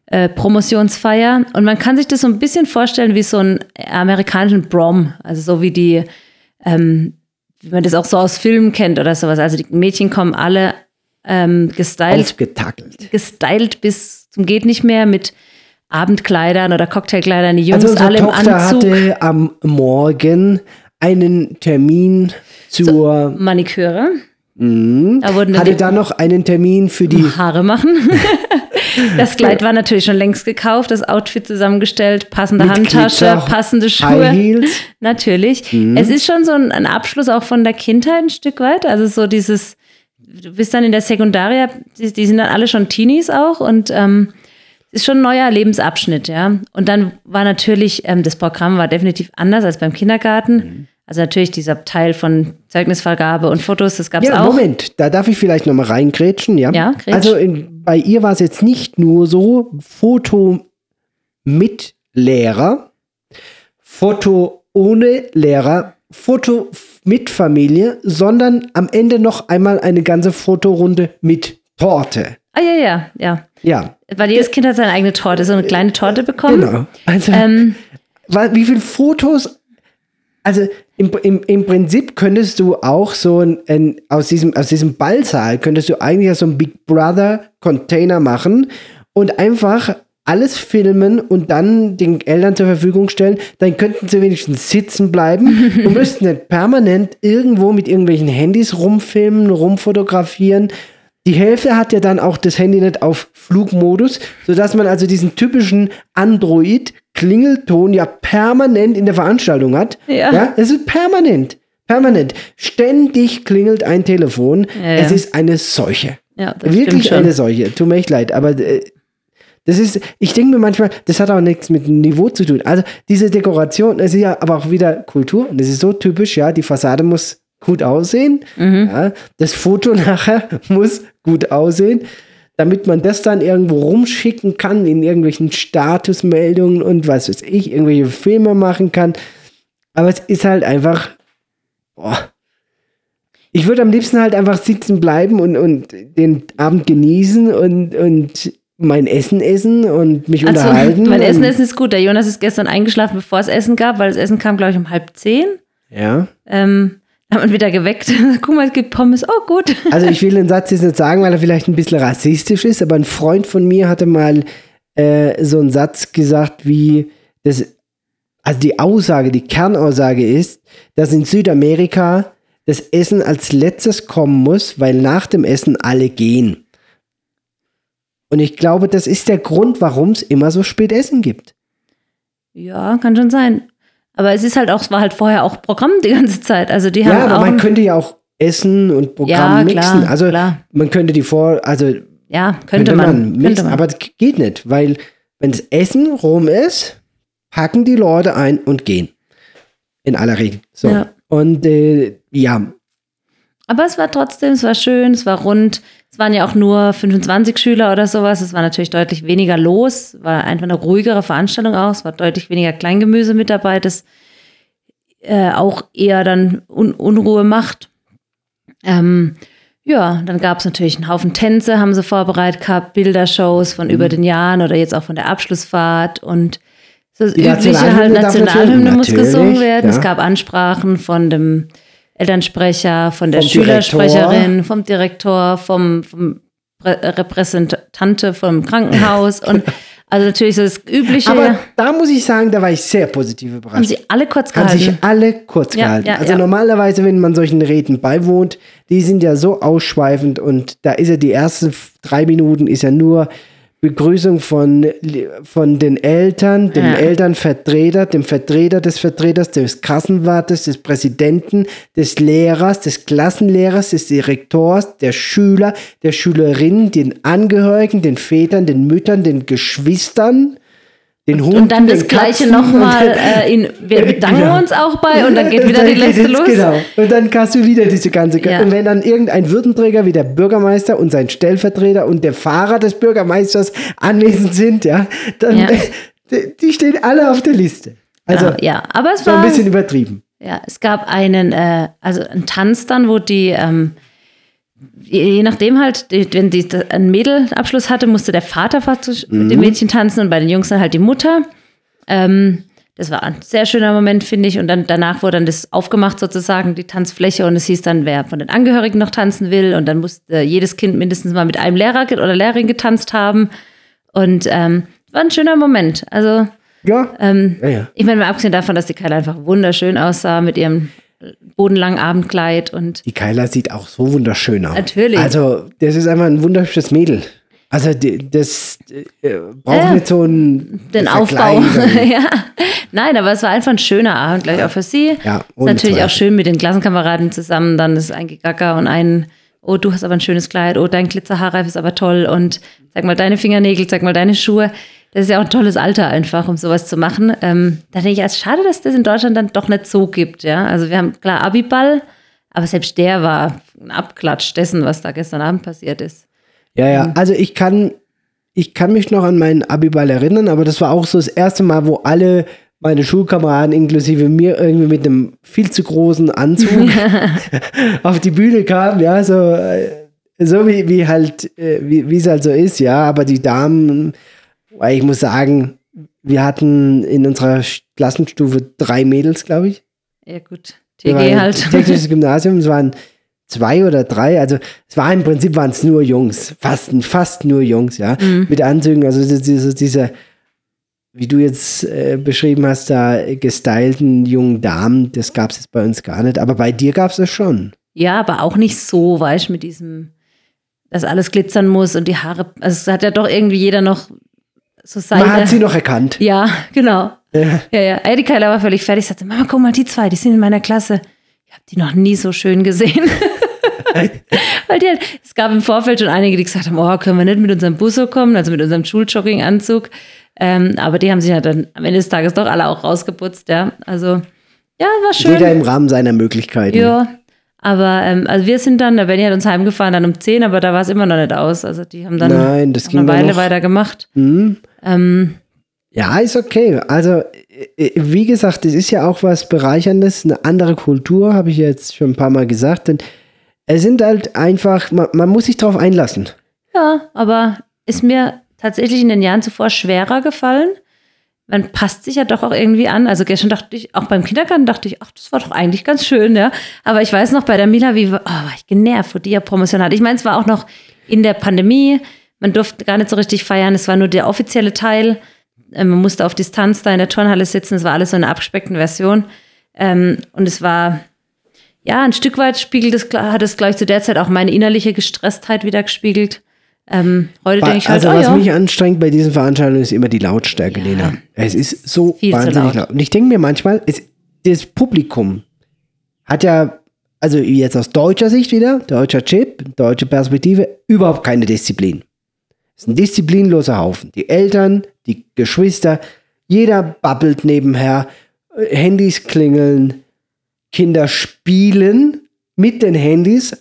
äh, Promotionsfeier. Und man kann sich das so ein bisschen vorstellen wie so einen amerikanischen Brom, also so wie die ähm, wie man das auch so aus Filmen kennt oder sowas. Also die Mädchen kommen alle ähm, gestylt. Aufgetackelt. Gestylt bis zum geht nicht mehr mit Abendkleidern oder Cocktailkleidern. Die Jungs also alle Tochter im Anzug. hatte am Morgen einen Termin zur so, Maniküre. Mhm. Da wurden hatte dann noch einen Termin für die Haare machen. Das Kleid war natürlich schon längst gekauft, das Outfit zusammengestellt, passende Mit Handtasche, Glitzer, passende Schuhe. High Heels. Natürlich. Mhm. Es ist schon so ein, ein, Abschluss auch von der Kindheit ein Stück weit. Also so dieses, du bist dann in der Sekundaria, die, die sind dann alle schon Teenies auch und ähm, ist schon ein neuer Lebensabschnitt, ja. Und dann war natürlich, ähm, das Programm war definitiv anders als beim Kindergarten. Mhm. Also natürlich dieser Teil von Zeugnisvergabe und Fotos, das gab es ja, auch. Moment, da darf ich vielleicht nochmal reingrätschen, ja? Ja, grätsch. Also in, bei ihr war es jetzt nicht nur so, Foto mit Lehrer, Foto ohne Lehrer, Foto mit Familie, sondern am Ende noch einmal eine ganze Fotorunde mit Torte. Ah ja, ja, ja. Ja. Weil jedes Kind hat seine eigene Torte, so eine kleine Torte bekommen. Genau. Also, ähm, wie viele Fotos also im, im, im Prinzip könntest du auch so ein, ein, aus, diesem, aus diesem Ballsaal könntest du eigentlich so ein Big Brother Container machen und einfach alles filmen und dann den Eltern zur Verfügung stellen, dann könnten sie wenigstens sitzen bleiben und müssten nicht permanent irgendwo mit irgendwelchen Handys rumfilmen, rumfotografieren. Die Hälfte hat ja dann auch das Handy nicht auf Flugmodus, sodass man also diesen typischen Android Klingelton ja permanent in der Veranstaltung hat. Ja. ja es ist permanent. Permanent. Ständig klingelt ein Telefon. Ja, ja. Es ist eine Seuche. Ja, das Wirklich eine Seuche. Tut mir echt leid, aber äh, das ist, ich denke mir manchmal, das hat auch nichts mit dem Niveau zu tun. Also diese Dekoration, es ist ja aber auch wieder Kultur und es ist so typisch, ja, die Fassade muss gut aussehen. Ja, das Foto nachher muss gut aussehen, damit man das dann irgendwo rumschicken kann in irgendwelchen Statusmeldungen und was weiß ich, irgendwelche Filme machen kann. Aber es ist halt einfach, boah. Ich würde am liebsten halt einfach sitzen bleiben und, und den Abend genießen und, und mein Essen essen und mich Also, unterhalten. mein Essen essen ist gut. Der Jonas ist gestern eingeschlafen, bevor es Essen gab, weil das Essen kam, glaube ich, um halb zehn. Ja. Ähm, haben wir wieder geweckt. Guck mal, es gibt Pommes. Oh, gut. Also ich will den Satz jetzt nicht sagen, weil er vielleicht ein bisschen rassistisch ist, aber ein Freund von mir hatte mal äh, so einen Satz gesagt wie, das, also die Aussage, die Kernaussage ist, dass in Südamerika das Essen als letztes kommen muss, weil nach dem Essen alle gehen. Und ich glaube, das ist der Grund, warum es immer so spät Essen gibt. Ja, kann schon sein. Aber es ist halt auch, es war halt vorher auch Programm die ganze Zeit. Also die Ja, haben aber man könnte ja auch Essen und Programm Ja, mixen. klar, also klar. man könnte die vor, also ja, könnte, man. mixen, könnte man. aber das geht nicht, weil wenn das Essen rum ist, packen die Leute ein und gehen. In aller Regel. So. Ja. Und äh, ja, Aber es war trotzdem, es war schön, es war rund. Es waren ja auch nur 25 Schüler oder sowas. Es war natürlich deutlich weniger los. War einfach eine ruhigere Veranstaltung auch. Es war deutlich weniger Kleingemüse mit dabei, das äh, auch eher dann Un Unruhe macht. Ähm, ja, dann gab es natürlich einen Haufen Tänze, haben sie vorbereitet gehabt, Bildershows von Mhm. über den Jahren oder jetzt auch von der Abschlussfahrt und das Die übliche halt Nationalhymne muss gesungen werden. Es ja. gab Ansprachen von dem Elternsprecher, von der Vom Schülersprecherin, vom Direktor, vom, vom Prä- Repräsentante vom Krankenhaus und also natürlich so das Übliche. aber da muss ich sagen, da war ich sehr positiv haben überrascht. sie alle kurz Haben sich gehalten. alle kurz Ja, gehalten. ja, also ja. normalerweise, wenn man solchen Reden beiwohnt, die sind ja so ausschweifend und da ist ja die ersten drei Minuten ist ja nur Begrüßung von, von den Eltern, dem Ja. Elternvertreter, dem Vertreter des Vertreters, des Kassenwartes, des Präsidenten, des Lehrers, des Klassenlehrers, des Direktors, der Schüler, der Schülerin, den Angehörigen, den Vätern, den Müttern, den Geschwistern, den Hunden, Und dann das gleiche nochmal, äh, in, wir bedanken Genau. uns auch bei und dann geht wieder die geht letzte jetzt- los. Genau. Und dann kannst du wieder diese ganze. Ja. Und wenn dann irgendein Würdenträger wie der Bürgermeister und sein Stellvertreter und der Fahrer des Bürgermeisters anwesend sind, ja, dann Ja. die, die stehen alle auf der Liste. Also ja, ja, aber es so ein war bisschen übertrieben. Ja, es gab einen, äh, also einen Tanz dann, wo die, ähm, je, nachdem halt, wenn die einen Mädelabschluss hatte, musste der Vater praktisch mit dem Mädchen tanzen und bei den Jungs dann halt die Mutter. Ähm, das war ein sehr schöner Moment, finde ich. Und dann danach wurde dann das aufgemacht sozusagen, die Tanzfläche. Und es hieß dann, wer von den Angehörigen noch tanzen will. Und dann musste jedes Kind mindestens mal mit einem Lehrer oder Lehrerin getanzt haben. Und ähm, war ein schöner Moment. Also Ja. ähm, ja, ja. ich meine, mal abgesehen davon, dass die Kyla einfach wunderschön aussah mit ihrem bodenlangen Abendkleid und Die Kyla sieht auch so wunderschön aus. Natürlich. Also, das ist einfach ein wunderschönes Mädel. Also, das äh, braucht Ja. nicht so ein den Aufbau. Ja. Nein, aber es war einfach ein schöner Abend, gleich auch für sie. Ja, ist natürlich auch schön mit den Klassenkameraden zusammen. Dann ist ein Gegacker und ein, oh, du hast aber ein schönes Kleid, oh, dein Glitzerhaarreif ist aber toll und sag mal deine Fingernägel, sag mal deine Schuhe. Das ist ja auch ein tolles Alter einfach, um sowas zu machen. Ähm, da denke ich, es ist schade, dass das in Deutschland dann doch nicht so gibt. Ja? Also wir haben klar Abiball, aber selbst der war ein Abklatsch dessen, was da gestern Abend passiert ist. Ja, ja, also ich kann, ich kann mich noch an meinen Abiball erinnern, aber das war auch so das erste Mal, wo alle meine Schulkameraden inklusive mir irgendwie mit einem viel zu großen Anzug auf die Bühne kamen, ja, so, äh, so wie, wie halt, äh, wie es halt so ist, ja, aber die Damen, weil ich muss sagen, wir hatten in unserer Klassenstufe drei Mädels, glaube ich. Ja gut, TG halt. Technisches Gymnasium, es waren zwei oder drei, also es war im Prinzip waren es nur Jungs, fast, fast nur Jungs, ja, Mhm. mit Anzügen, also diese, diese, wie du jetzt äh, beschrieben hast, da gestylten jungen Damen, das gab es jetzt bei uns gar nicht, aber bei dir gab es das schon. Ja, aber auch nicht so, weißt du, mit diesem, dass alles glitzern muss und die Haare, also es hat ja doch irgendwie jeder noch so seine. Man hat sie noch erkannt. ja, genau. Ja. Ja, ja. Kyla war völlig fertig, sagte, Mama, guck mal, die zwei, die sind in meiner Klasse. Ich habe die noch nie so schön gesehen. Weil die halt, es gab im Vorfeld schon einige, die gesagt haben, oh, können wir nicht mit unserem Busso kommen, also mit unserem Schuljogginganzug. Ähm, aber die haben sich ja dann am Ende des Tages doch alle auch rausgeputzt, ja. Also, ja, war schön. Jeder im Rahmen seiner Möglichkeiten. Ja, Aber ähm, also wir sind dann, der Benny hat uns heimgefahren dann um 10, aber da war es immer noch nicht aus. Also die haben dann Nein, das noch ging eine Weile noch. weiter gemacht. Mhm. Ähm, Ja, ist okay. Also, äh, wie gesagt, es ist ja auch was Bereicherndes, eine andere Kultur, habe ich jetzt schon ein paar Mal gesagt. Denn es sind halt einfach, man, man muss sich darauf einlassen. ja, aber ist mir tatsächlich in den Jahren zuvor schwerer gefallen. Man passt sich ja doch auch irgendwie an. Also gestern dachte ich, auch beim Kindergarten dachte ich, ach, das war doch eigentlich ganz schön, ja. Aber ich weiß noch bei der Mila, wie, oh, war ich genervt, wo die ja Promotion hatte. Ich meine, es war auch noch in der Pandemie. Man durfte gar nicht so richtig feiern. Es war nur der offizielle Teil. Äh, Man musste auf Distanz da in der Turnhalle sitzen. Es war alles so eine abgespeckten Version. Ähm, und es war, ja, ein Stück weit spiegelt es, hat es, glaube ich, zu der Zeit auch meine innerliche Gestresstheit wieder gespielt. Ähm, heute denke ich halt, also, oh, was ja. mich anstrengt bei diesen Veranstaltungen ist immer die Lautstärke, Ja. Lena. Es ist so Viel wahnsinnig laut. laut. Und ich denke mir manchmal, es, das Publikum hat ja, also jetzt aus deutscher Sicht wieder, deutscher Chip, deutsche Perspektive, überhaupt keine Disziplin. Es ist ein disziplinloser Haufen. Die Eltern, die Geschwister, jeder babbelt nebenher, äh, Handys klingeln, Kinder spielen mit den Handys,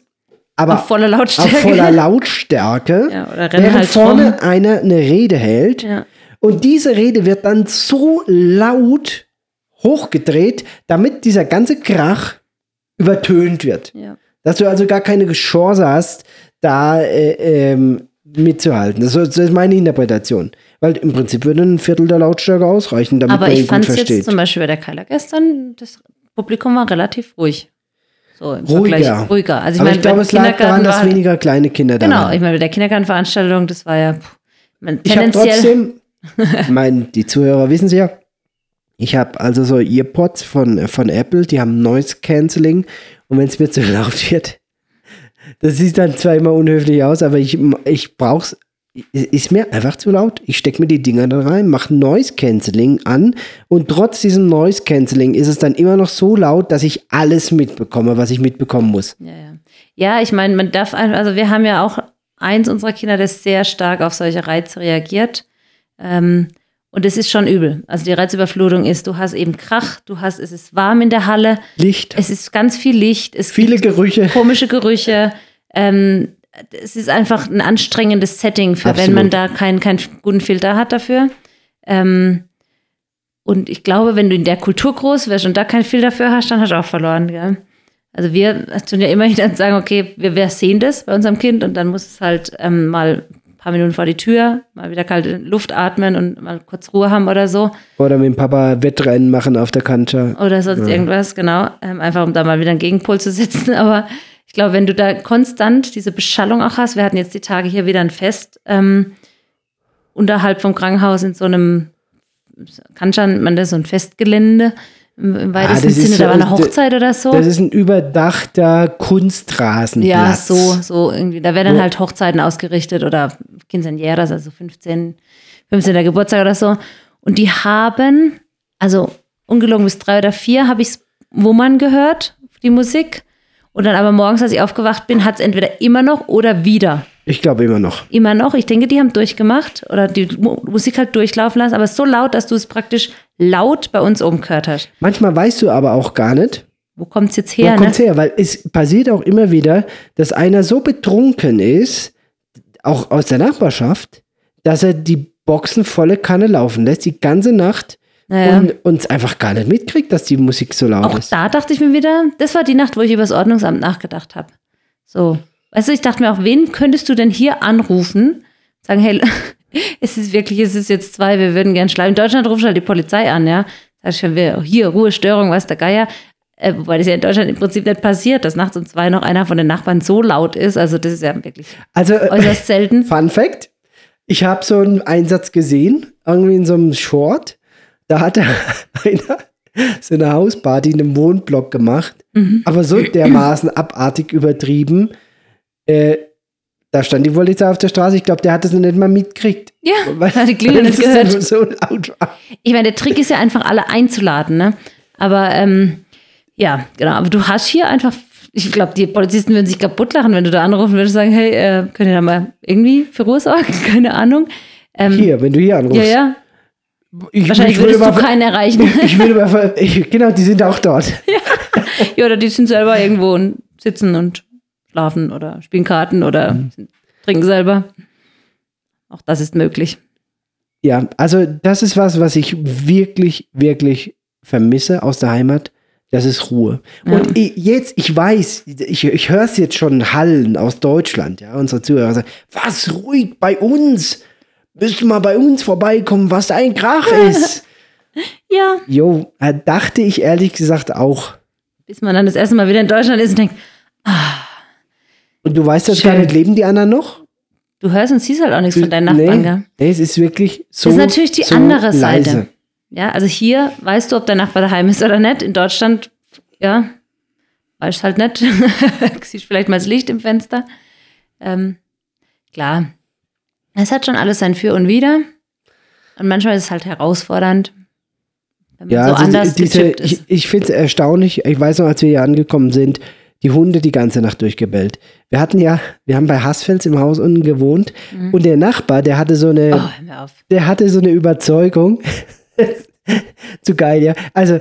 aber Auf voller Lautstärke. auf voller Lautstärke, Ja, während halt vorne rum. einer eine Rede hält. Ja. Und diese Rede wird dann so laut hochgedreht, damit dieser ganze Krach übertönt wird. Ja. Dass du also gar keine Chance hast, da äh, ähm, mitzuhalten. Das, ist- meine Interpretation. Weil im Prinzip würde ein Viertel der Lautstärke ausreichen, damit Aber man ihn ich gut fand es versteht. jetzt zum Beispiel bei der Keiler gestern, das Publikum war relativ ruhig. So im Ruhiger. Vergleich ruhiger. Also ich Aber meine, ich glaube, es lag daran, dass war weniger kleine Kinder da Genau, waren. ich meine, bei der Kindergartenveranstaltung, das war ja pff, man, Ich habe tendenziell. trotzdem, ich meine, die Zuhörer wissen es ja, ich habe also so Earpods von, von Apple, die haben Noise Cancelling und wenn es mir zu laut wird, das sieht dann zweimal unhöflich aus, aber ich, ich brauche es, ist mir einfach zu laut. Ich stecke mir die Dinger da rein, mache Noise Cancelling an und trotz diesem Noise Cancelling ist es dann immer noch so laut, dass ich alles mitbekomme, was ich mitbekommen muss. Ja, ja. ja, ich meine, man darf einfach, also wir haben ja auch eins unserer Kinder, das sehr stark auf solche Reize reagiert. Ähm, und es ist schon übel. Also die Reizüberflutung ist, du hast eben Krach, du hast, es ist warm in der Halle, Licht, es ist ganz viel Licht, es viele gibt Gerüche. komische Gerüche. Ähm, es ist einfach ein anstrengendes Setting, für wenn man da keinen keinen guten Filter hat dafür. Ähm, und ich glaube, wenn du in der Kultur groß wirst und da keinen Filter dafür hast, dann hast du auch verloren. Gell? Also wir tun ja immerhin dann sagen, okay, wir, wir sehen das bei unserem Kind und dann muss es halt ähm, mal paar Minuten vor die Tür, mal wieder kalte Luft atmen und mal kurz Ruhe haben oder so. Oder mit dem Papa Wettrennen machen auf der Kante. Oder sonst irgendwas, genau. Ähm, einfach um da mal wieder einen Gegenpol zu setzen. Aber ich glaube, wenn du da konstant diese Beschallung auch hast, wir hatten jetzt die Tage hier wieder ein Fest, ähm, unterhalb vom Krankenhaus in so einem, kann man das so ein Festgelände im, im weitesten ist Sinne, da war eine Hochzeit oder so. Das ist ein überdachter Kunstrasenplatz. Ja, so, so irgendwie. Da werden dann halt Hochzeiten ausgerichtet oder Quinceañeras, also 15, 15. Geburtstag oder so. Und die haben, also ungelogen bis drei oder vier habe ich es Wummern gehört, die Musik. Und dann aber morgens, als ich aufgewacht bin, hat es entweder immer noch oder wieder. Ich glaube immer noch. Immer noch. Ich denke, die haben durchgemacht oder die Mu Musik halt durchlaufen lassen, aber es ist so laut, dass du es praktisch laut bei uns oben gehört hast. Manchmal weißt du aber auch gar nicht, Wo kommt es jetzt wo her? Ne? kommt's her, weil es passiert auch immer wieder, dass einer so betrunken ist, auch aus der Nachbarschaft, dass er die Boxen volle Kanne laufen lässt, die ganze Nacht Naja. und uns einfach gar nicht mitkriegt, dass die Musik so laut Auch ist. da dachte ich mir wieder, das war die Nacht, wo ich über das Ordnungsamt nachgedacht habe. So. Weißt du, ich dachte mir auch, wen könntest du denn hier anrufen? Sagen, hey, es ist wirklich, es ist jetzt zwei, wir würden gern schreiben. In Deutschland ruft halt die Polizei an, ja. Da ist schon wieder, hier, Ruhe, Störung, was der Geier. Äh, wobei das ja in Deutschland im Prinzip nicht passiert, dass nachts um zwei noch einer von den Nachbarn so laut ist. Also das ist ja wirklich Also, äh, äußerst selten. Fun Fact: Ich habe so einen Einsatz gesehen, irgendwie in so einem Short. Da hat einer so eine Hausparty in einem Wohnblock gemacht, Mhm. aber so dermaßen abartig übertrieben. Äh, da stand die Polizei auf der Straße. Ich glaube, der hat das noch nicht mal mitgekriegt. Ja, Weil, hat die weil nicht gehört. So laut war. Ich meine, der Trick ist ja einfach, alle einzuladen, ne? Aber ähm, ja, genau. Aber du hast hier einfach, ich glaube, die Polizisten würden sich kaputt lachen, wenn du da anrufen würdest und sagen, hey, äh, könnt ihr da mal irgendwie für Ruhe sorgen? Keine Ahnung. Ähm, Hier, wenn du hier anrufst. ja, ja. Ich, Wahrscheinlich ich würde würdest du mal- keinen erreichen. Ich will über, ich, genau, die sind auch dort. ja, oder die sind selber irgendwo und sitzen und schlafen oder spielen Karten oder mhm. trinken selber. Auch das ist möglich. Ja, also das ist was, was ich wirklich, wirklich vermisse aus der Heimat. Das ist Ruhe. Ja. Und ich, jetzt, ich weiß, ich, ich höre es jetzt schon hallen aus Deutschland, ja, unsere Zuhörer sagen, was ruhig bei uns? Müsst mal bei uns vorbeikommen, was ein Krach ist. ja. Jo, dachte ich ehrlich gesagt auch. Bis man dann das erste Mal wieder in Deutschland ist und denkt, ah. Und du weißt das gar nicht, leben die anderen noch? Du hörst und siehst halt auch nichts von deinen Nachbarn, nee, nee, es ist wirklich so. Das ist natürlich die so andere Seite. Leise. Ja, also hier weißt du, ob dein Nachbar daheim ist oder nicht. In Deutschland, ja, weißt halt nicht. Siehst vielleicht mal das Licht im Fenster. Ähm, klar, es hat schon alles sein Für und Wider. Und manchmal ist es halt herausfordernd, wenn man ja, so also anders diese, ist. Ich, ich finde es erstaunlich. Ich weiß noch, als wir hier angekommen sind, die Hunde die ganze Nacht durchgebellt. Wir hatten ja, wir haben bei Hassfels im Haus unten gewohnt mhm. und der Nachbar, der hatte so eine, oh, der hatte so eine Überzeugung. Zu geil, ja. Also,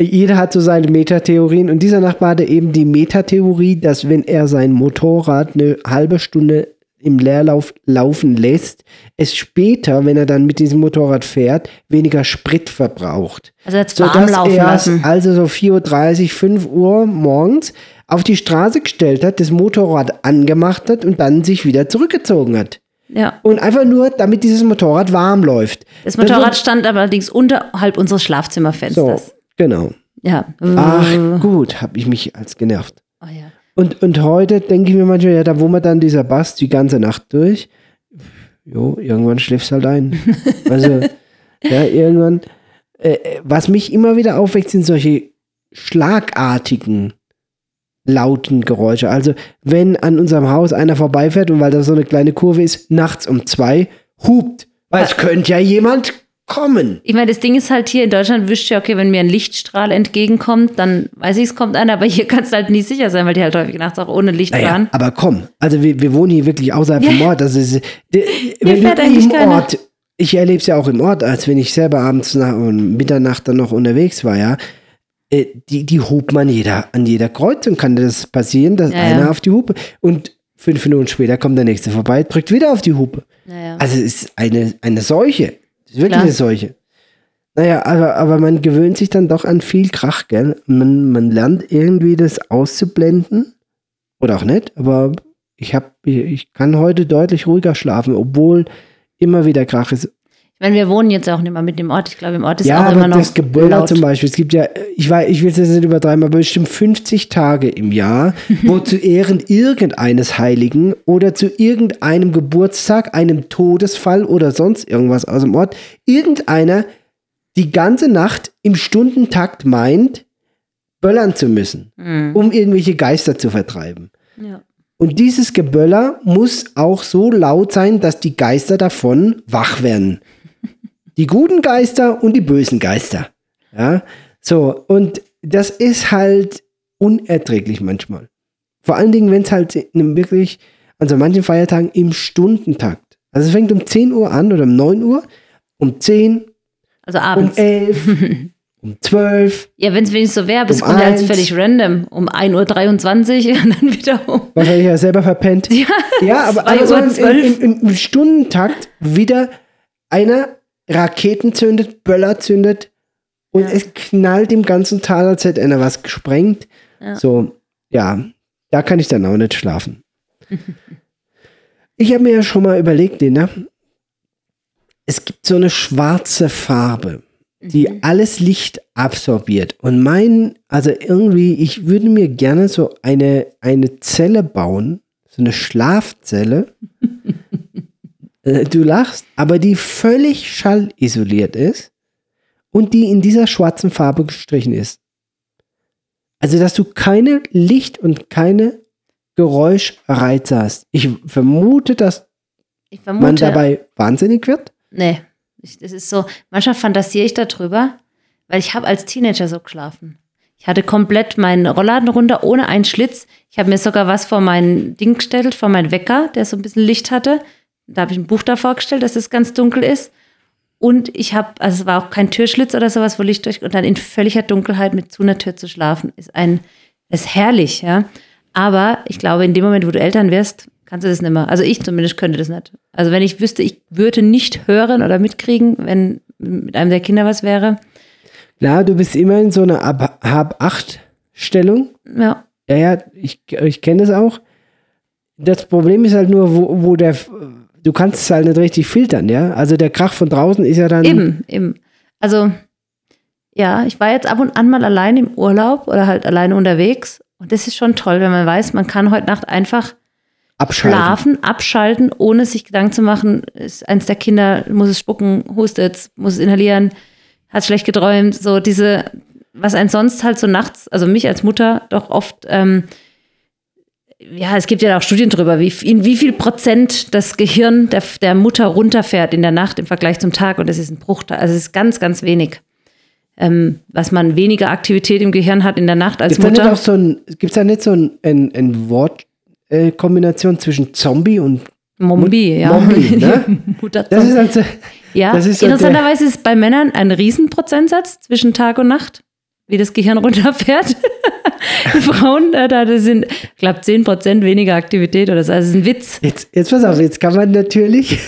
jeder hat so seine Metatheorien und dieser Nachbar hatte eben die Metatheorie, dass wenn er sein Motorrad eine halbe Stunde im Leerlauf laufen lässt, es später, wenn er dann mit diesem Motorrad fährt, weniger Sprit verbraucht. Also jetzt warm laufen er lassen. Also so 4.30 Uhr, 5 Uhr morgens auf die Straße gestellt hat, das Motorrad angemacht hat und dann sich wieder zurückgezogen hat. Ja. Und einfach nur, damit dieses Motorrad warm läuft. Das Motorrad das stand allerdings unterhalb unseres Schlafzimmerfensters. So, genau. Ja. Ach gut, habe ich mich als genervt. Oh ja. Und, und heute denke ich mir manchmal, ja, da wo man dann dieser Bass die ganze Nacht durch, jo, irgendwann schläfst halt ein. also, ja, irgendwann. Äh, was mich immer wieder aufweckt, sind solche schlagartigen lauten Geräusche. Also, wenn an unserem Haus einer vorbeifährt und weil da so eine kleine Kurve ist, nachts um zwei, hupt. Weil es könnte ja jemand kommen. Ich meine, das Ding ist halt hier in Deutschland wischt ja, okay, wenn mir ein Lichtstrahl entgegenkommt, dann weiß ich, es kommt einer, aber hier kannst du halt nie sicher sein, weil die halt häufig nachts auch ohne Licht naja, fahren. Aber komm, also wir, wir wohnen hier wirklich außerhalb ja. vom Ort. Das ist, wenn fährt eigentlich im keiner. Ort, ich erlebe es ja auch im Ort, als wenn ich selber abends nach und Mitternacht dann noch unterwegs war, ja. Äh, die, die hobt man jeder, an jeder Kreuzung kann das passieren, dass ja, einer ja. auf die Hupe und fünf Minuten später kommt der nächste vorbei, drückt wieder auf die Hupe. Ja, also es ist eine, eine Seuche. Ist wirklich Klar. eine Seuche. Naja, aber, aber man gewöhnt sich dann doch an viel Krach, gell? Man, man lernt irgendwie das auszublenden. Oder auch nicht, aber ich, hab, ich kann heute deutlich ruhiger schlafen, obwohl immer wieder Krach ist. Ich meine, wir wohnen jetzt auch nicht mehr mit dem Ort. Ich glaube, im Ort ist ja, auch immer noch. Das Gebäude zum Beispiel. Es gibt ja, ich weiß, ich will es jetzt nicht übertreiben, aber bestimmt 50 Tage im Jahr, wo zu Ehren irgendeines Heiligen oder zu irgendeinem Geburtstag, einem Todesfall oder sonst irgendwas aus dem Ort, irgendeiner die ganze Nacht im Stundentakt meint, böllern zu müssen, mhm. um irgendwelche Geister zu vertreiben. Ja. Und dieses Geböller muss auch so laut sein, dass die Geister davon wach werden. Die guten Geister und die bösen Geister. Ja, so. Und das ist halt unerträglich manchmal. Vor allen Dingen, wenn es halt wirklich an so manchen Feiertagen im Stundentakt. Also es fängt um 10 Uhr an oder um 9 Uhr, um 10, also abends. um 11, um 12. Ja, wenn es wenigstens so wäre, bis um jetzt völlig random. Um 1.23 Uhr und dann wieder um. Wahrscheinlich ja selber verpennt. Ja, ja aber, aber so im, im, im Stundentakt wieder einer Raketen zündet, Böller zündet und ja. es knallt im ganzen Tal, als hätte einer was gesprengt. Ja. So, ja, da kann ich dann auch nicht schlafen. ich habe mir ja schon mal überlegt, Lena, es gibt so eine schwarze Farbe, die mhm. alles Licht absorbiert. Und mein, also irgendwie, ich würde mir gerne so eine, eine Zelle bauen, so eine Schlafzelle, äh, du lachst, aber die völlig schallisoliert ist und die in dieser schwarzen Farbe gestrichen ist. Also, dass du keine Licht- und keine Geräuschreize hast. Ich vermute, dass ich vermute, man dabei wahnsinnig wird. Nee, ich, das ist so, manchmal fantasiere ich darüber, weil ich habe als Teenager so geschlafen. Ich hatte komplett meinen Rollladen runter, ohne einen Schlitz. Ich habe mir sogar was vor mein Ding gestellt, vor meinen Wecker, der so ein bisschen Licht hatte. Da habe ich ein Buch davor gestellt, dass es ganz dunkel ist. Und ich habe, also es war auch kein Türschlitz oder sowas, wo Licht durch, und dann in völliger Dunkelheit mit zu einer Tür zu schlafen, ist ein, ist herrlich, ja. Aber ich glaube, in dem Moment, wo du Eltern wirst, kannst du das nicht mehr. Also ich zumindest könnte das nicht. Also wenn ich wüsste, ich würde nicht hören oder mitkriegen, wenn mit einem der Kinder was wäre. Klar, du bist immer in so einer Ab Hab-Acht-Stellung. Ja. Ja, ja, ich, ich kenne das auch. Das Problem ist halt nur, wo, wo der, du kannst es halt nicht richtig filtern, ja. Also der Krach von draußen ist ja dann. Eben, eben. Also, ja, ich war jetzt ab und an mal allein im Urlaub oder halt alleine unterwegs. Und das ist schon toll, wenn man weiß, man kann heute Nacht einfach Abschalten. schlafen, abschalten, ohne sich Gedanken zu machen, ist eins der Kinder, muss es spucken, hustet, muss es inhalieren, hat schlecht geträumt, so diese, was einen sonst halt so nachts, also mich als Mutter doch oft, ähm, ja, es gibt ja auch Studien darüber, wie, in wie viel Prozent das Gehirn der, der Mutter runterfährt in der Nacht im Vergleich zum Tag und das ist ein Bruchteil, also es ist ganz, ganz wenig. Ähm, was man weniger Aktivität im Gehirn hat in der Nacht als Gibt's Mutter. so ein, gibt's da nicht so ein, ein, ein Wortkombination zwischen Zombie und Mombi, ja. Mombi, ne? Mutter das ist also, Ja, Das ist interessanterweise ist bei Männern ein Riesenprozentsatz zwischen Tag und Nacht, wie das Gehirn runterfährt. Die Frauen, äh, da das sind, ich glaube, 10% weniger Aktivität oder so. Also, das ist ein Witz. Jetzt, jetzt pass auf, jetzt kann man natürlich,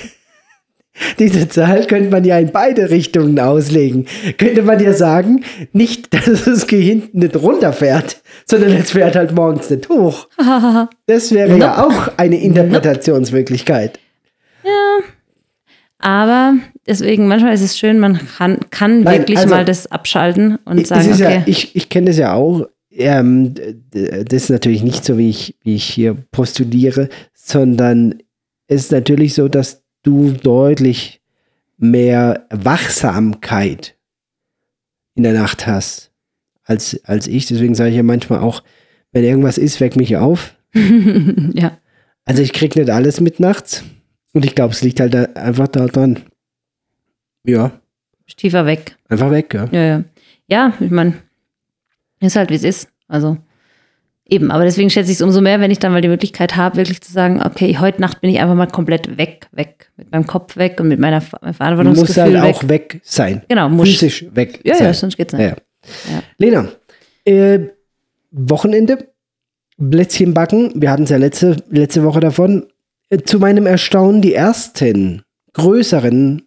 diese Zahl könnte man ja in beide Richtungen auslegen. Könnte man ja sagen, nicht, dass das Gehirn nicht runterfährt, sondern es fährt halt morgens nicht hoch. Das wäre ja auch eine Interpretationsmöglichkeit. Aber deswegen, manchmal ist es schön, man kann, kann Nein, wirklich also- mal das abschalten und sagen, okay. ja, ich ich kenne das ja auch. Ähm, das ist natürlich nicht so, wie ich, wie ich hier postuliere, sondern es ist natürlich so, dass du deutlich mehr Wachsamkeit in der Nacht hast als, als ich. Deswegen sage ich ja manchmal auch, wenn irgendwas ist, weck mich auf. ja. Also ich krieg nicht alles mit nachts. Und ich glaube, es liegt halt da einfach daran. Ja, tiefer weg. einfach weg, ja. Ja, ja. Ja, ich meine, ist halt wie es ist. Also eben, aber deswegen schätze ich es umso mehr, wenn ich dann mal die Möglichkeit habe, wirklich zu sagen, okay, heute Nacht bin ich einfach mal komplett weg, weg, mit meinem Kopf weg und mit meiner musst Verantwortungsgefühl halt weg. auch weg sein. Genau, muss. Physisch weg Ja, sein. ja, sonst geht's nicht. Ja, ja. Ja. Lena, äh, Wochenende, Plätzchen backen, wir hatten es ja letzte, letzte Woche davon. Äh, zu meinem Erstaunen, die ersten größeren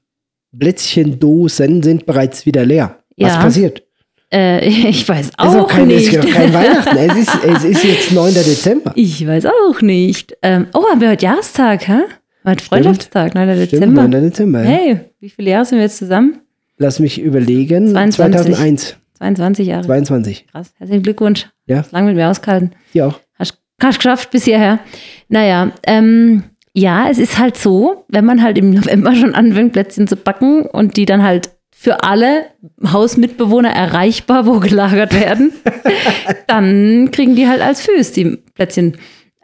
Plätzchendosen sind bereits wieder leer. Was Ja. passiert? Äh, ich weiß Es ist auch auch kein, es nicht. ist auch kein Weihnachten. Es ist, es ist jetzt 9. Dezember. ich weiß auch nicht. Ähm, oh, haben wir heute Jahrestag, hä? Heute Freundschaftstag, 9. Stimmt, Dezember. 9. Dezember. ja. Hey, wie viele Jahre sind wir jetzt zusammen? Lass mich überlegen. 22. 2001, 22 Jahre. 22. Krass. Herzlichen Glückwunsch. Ja. Hast lange mit mir ausgehalten. Die auch. Hast, hast geschafft bis hierher. Naja, ähm, ja, es ist halt so, wenn man halt im November schon anfängt, Plätzchen zu backen und die dann halt für alle Hausmitbewohner erreichbar wo gelagert werden, dann kriegen die halt als Füß die Plätzchen,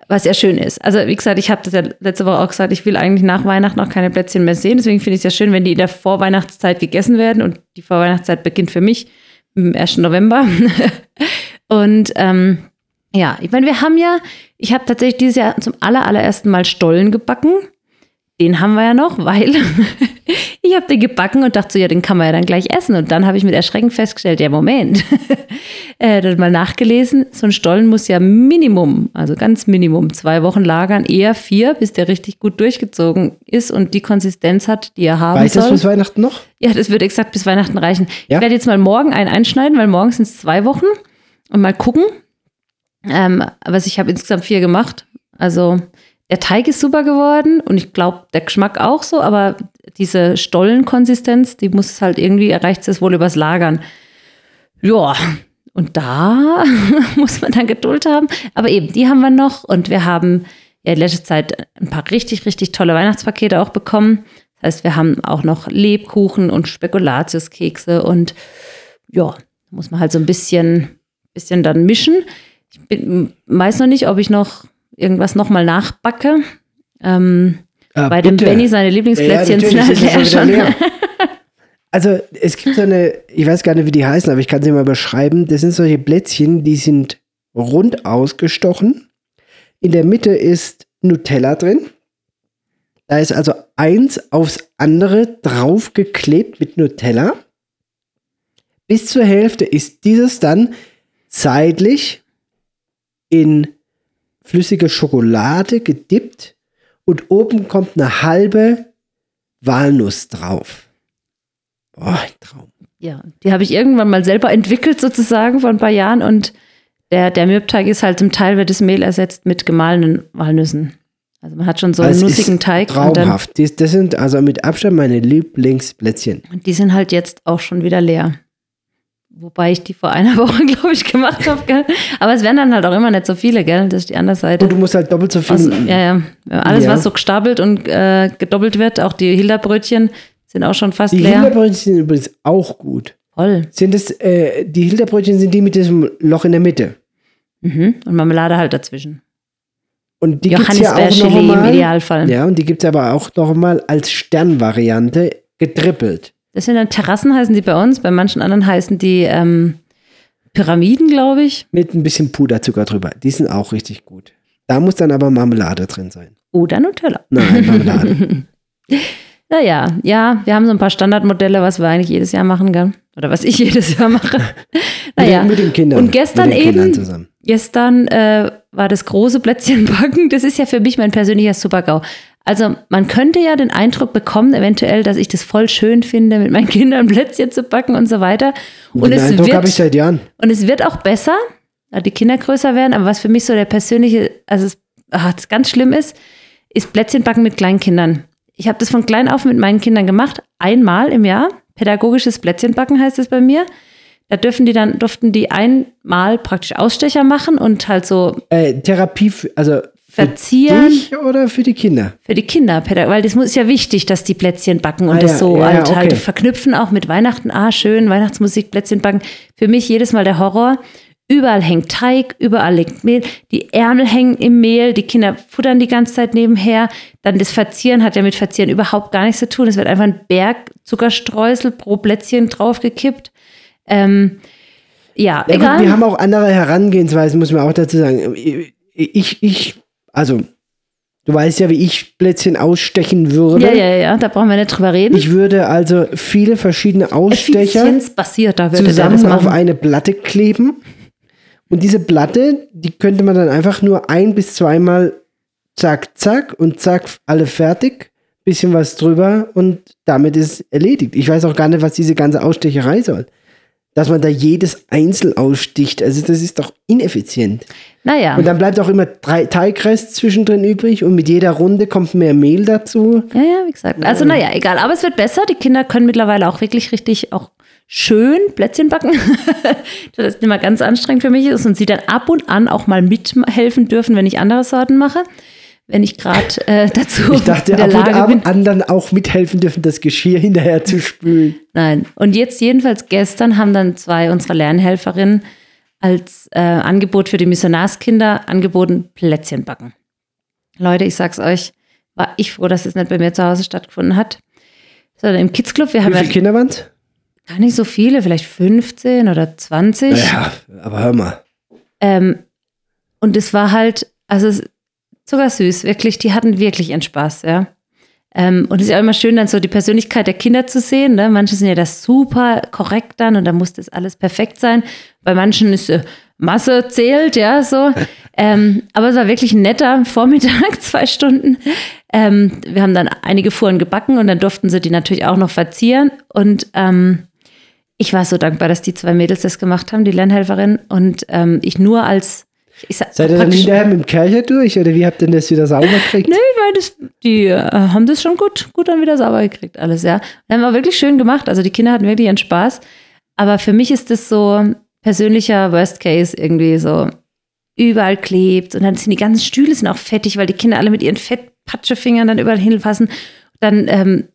was ja schön ist. Also wie gesagt, ich habe das ja letzte Woche auch gesagt, ich will eigentlich nach Weihnachten auch keine Plätzchen mehr sehen. Deswegen finde ich es ja schön, wenn die in der Vorweihnachtszeit gegessen werden und die Vorweihnachtszeit beginnt für mich am 1. November. und ähm, ja, ich meine, wir haben ja, ich habe tatsächlich dieses Jahr zum aller, allerersten Mal Stollen gebacken. Den haben wir ja noch, weil ich habe den gebacken und dachte so, ja, den kann man ja dann gleich essen. Und dann habe ich mit Erschrecken festgestellt, ja, Moment. äh, dann mal nachgelesen, so ein Stollen muss ja Minimum, also ganz Minimum, zwei Wochen lagern, eher vier, bis der richtig gut durchgezogen ist und die Konsistenz hat, die er haben Weißt du das soll. bis Weihnachten noch? Ja, das wird exakt bis Weihnachten reichen. Ja? Ich werde jetzt mal morgen einen einschneiden, weil morgen sind es zwei Wochen und mal gucken. Ähm, aber ich habe insgesamt vier gemacht. Also der Teig ist super geworden und ich glaube, der Geschmack auch so, aber diese Stollenkonsistenz, die muss es halt irgendwie, erreicht es wohl übers Lagern. Ja, und da muss man dann Geduld haben. Aber eben, die haben wir noch und wir haben ja in letzter Zeit ein paar richtig, richtig tolle Weihnachtspakete auch bekommen. Das heißt, wir haben auch noch Lebkuchen und Spekulatiuskekse und ja, muss man halt so ein bisschen, bisschen dann mischen. Ich bin, weiß noch nicht, ob ich noch irgendwas nochmal nachbacke. Ähm, Ah, bei dem bitte. Benny seine Lieblingsplätzchen Ja, sind halt leer schon leer. Also es gibt so eine, ich weiß gar nicht, wie die heißen, aber ich kann sie mal beschreiben. Das sind solche Plätzchen, die sind rund ausgestochen. In der Mitte ist Nutella drin. Da ist also eins aufs andere draufgeklebt mit Nutella. Bis zur Hälfte ist dieses dann seitlich in flüssige Schokolade gedippt und oben kommt eine halbe Walnuss drauf. Boah, ein Traum. Ja, die habe ich irgendwann mal selber entwickelt, sozusagen, vor ein paar Jahren. Und der, der Mürbteig ist halt zum Teil, wird das Mehl ersetzt mit gemahlenen Walnüssen. Also man hat schon so einen es nussigen Teig. Und, dann, Traumhaft. Das, das sind also mit Abstand meine Lieblingsplätzchen. und die sind halt jetzt auch schon wieder leer. Wobei ich die vor einer Woche, glaube ich, gemacht habe. gell? Aber es werden dann halt auch immer nicht so viele, gell? Das ist die andere Seite. Und du musst halt doppelt so viel. Aus, ja, ja. Alles, Ja. was so gestapelt und äh, gedoppelt wird, auch die Hilda-Brötchen, sind auch schon fast die leer. Hilderbrötchen sind übrigens auch gut. Voll. Sind das, äh, die Hilderbrötchen sind die mit diesem Loch in der Mitte. Mhm. Und Marmelade halt dazwischen. Und die gibt es ja auch noch Johannisbeer-Gelee im mal. Idealfall. Ja, und die gibt es aber auch noch mal als Sternvariante getrippelt. Das sind dann Terrassen, heißen die bei uns. Bei manchen anderen heißen die ähm, Pyramiden, glaube ich. Mit ein bisschen Puderzucker drüber. Die sind auch richtig gut. Da muss dann aber Marmelade drin sein. Oder Nutella. Nein, Marmelade. Naja, ja, wir haben so ein paar Standardmodelle, was wir eigentlich jedes Jahr machen, gell? Oder was ich jedes Jahr mache. naja, mit, den, Kindern. Und gestern eben- zusammen. gestern äh, war das große Plätzchenbacken. Das ist ja für mich mein persönlicher Super-GAU. Also man könnte ja den Eindruck bekommen, eventuell, dass ich das voll schön finde, mit meinen Kindern Plätzchen zu backen und so weiter. Und Den es, Eindruck habe ich wird, seit Jahren. und es wird auch besser, da die Kinder größer werden. Aber was für mich so der persönliche, also es, ah, das ganz schlimm ist, ist Plätzchenbacken mit kleinen Kindern. Ich habe das von klein auf mit meinen Kindern gemacht, einmal im Jahr. Pädagogisches Plätzchenbacken heißt es bei mir. Da dürfen die dann, durften die einmal praktisch Ausstecher machen und halt so Äh, Therapie, für, also für verzieren dich oder für die Kinder? für die Kinder, weil das ist ja wichtig, dass die Plätzchen backen und Ah, das ja, so ja, halt, okay. halt verknüpfen, auch mit Weihnachten. Ah, schön, Weihnachtsmusik, Plätzchen backen. Für mich jedes Mal der Horror. Überall hängt Teig, überall liegt Mehl, die Ärmel hängen im Mehl, die Kinder futtern die ganze Zeit nebenher. Dann das Verzieren hat ja mit Verzieren überhaupt gar nichts zu tun. Es wird einfach ein Berg Zuckerstreusel pro Plätzchen draufgekippt. Ähm, ja, Ja, egal. gut, wir haben auch andere Herangehensweisen, muss man auch dazu sagen. Ich, ich, also, du weißt ja, wie ich Plätzchen ausstechen würde. ja, ja, ja, da brauchen wir nicht drüber reden. Ich würde also viele verschiedene Ausstecher zusammen auf eine Platte kleben. Und diese Platte, die könnte man dann einfach nur ein bis zweimal zack, zack und zack, alle fertig. Bisschen was drüber und damit ist es erledigt. Ich weiß auch gar nicht, was diese ganze Ausstecherei soll. Dass man da jedes einzeln aussticht. Also das ist doch ineffizient. Naja. Und dann bleibt auch immer drei Teigrest zwischendrin übrig und mit jeder Runde kommt mehr Mehl dazu. Ja, ja, wie gesagt. Also, naja, egal. Aber es wird besser. Die Kinder können mittlerweile auch wirklich richtig auch schön Plätzchen backen. das ist immer ganz anstrengend für mich ist und sie dann ab und an auch mal mithelfen dürfen, wenn ich andere Sorten mache. Wenn ich gerade äh, dazu Ich dachte, in der ab und Lage bin. an anderen auch mithelfen dürfen, das Geschirr hinterher zu spülen. Nein. Und jetzt jedenfalls gestern haben dann zwei unserer Lernhelferinnen als äh, Angebot für die Missionarskinder angeboten Plätzchen backen. Leute, ich sag's euch, war ich froh, dass es nicht bei mir zu Hause stattgefunden hat. Sondern im Kids Club, wir haben Wie ja viele Kinder waren es? gar nicht so viele, vielleicht 15 oder 20. Ja, aber hör mal. Ähm, und es war halt, also es- sogar süß, wirklich, die hatten wirklich ihren Spaß, ja. Ähm, und es ist ja auch immer schön, dann so die Persönlichkeit der Kinder zu sehen. Ne? Manche sind ja das super korrekt dann und da muss das alles perfekt sein. Bei manchen ist äh, Masse zählt, ja, so. ähm, aber es war wirklich ein netter Vormittag, zwei Stunden. Ähm, wir haben dann einige Fuhren gebacken und dann durften sie die natürlich auch noch verzieren. Und ähm, ich war so dankbar, dass die zwei Mädels das gemacht haben, die Lernhelferin. Und ähm, ich nur als sag, Seid ihr dann hinterher mit dem Kercher durch oder wie habt ihr das wieder sauber gekriegt? Nö, weil das, die äh, haben das schon gut, gut dann wieder sauber gekriegt, alles, ja. Und haben wir wirklich schön gemacht. Also die Kinder hatten wirklich ihren Spaß. Aber für mich ist das so persönlicher Worst Case irgendwie so überall klebt. Und dann sind die ganzen Stühle sind auch fettig, weil die Kinder alle mit ihren Fettpatschefingern dann überall hinfassen. Dann ähm,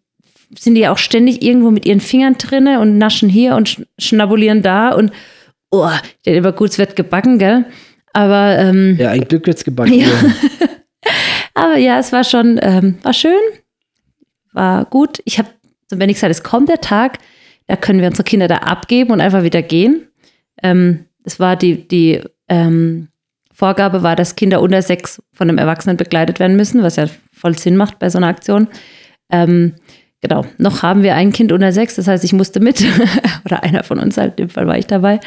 sind die auch ständig irgendwo mit ihren Fingern drinne und naschen hier und sch schnabulieren da und oh, denke immer gut, es wird gebacken, gell? Aber ähm, Ja, ein Glück wird's gebacken. Ja. Aber ja, es war schon, ähm, war schön, war gut. Ich habe, wenn ich sage, es kommt der Tag, da können wir unsere Kinder da abgeben und einfach wieder gehen. Ähm, das war die, die ähm, Vorgabe war, dass Kinder unter sechs von einem Erwachsenen begleitet werden müssen, was ja voll Sinn macht bei so einer Aktion. Ähm, genau, noch haben wir ein Kind unter sechs, das heißt, ich musste mit, oder einer von uns halt, in dem Fall war ich dabei.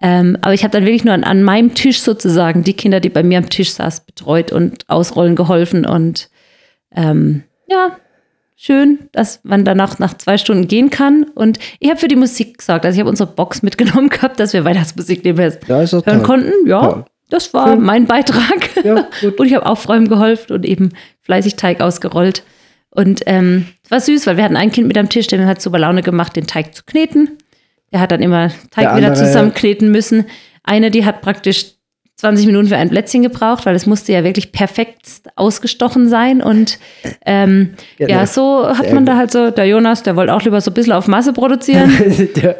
Ähm, aber ich habe dann wirklich nur an, an, meinem Tisch sozusagen die Kinder, die bei mir am Tisch saß, betreut und ausrollen geholfen. Und ähm, ja, schön, dass man danach nach zwei Stunden gehen kann. Und ich habe für die Musik gesorgt. Also ich habe unsere Box mitgenommen gehabt, dass wir Weihnachtsmusik nebenher ja, hören toll. konnten. Ja, ja, das war schön. mein Beitrag. Ja, und ich habe aufräumen geholfen und eben fleißig Teig ausgerollt. Und ähm, es war süß, weil wir hatten ein Kind mit am Tisch, der hat super Laune gemacht, den Teig zu kneten. Der hat dann immer Teig der wieder zusammenkneten müssen. Eine, die hat praktisch 20 Minuten für ein Plätzchen gebraucht, weil es musste ja wirklich perfekt ausgestochen sein. Und ähm, genau. ja, so hat man da halt so, der Jonas, der wollte auch lieber so ein bisschen auf Masse produzieren. der,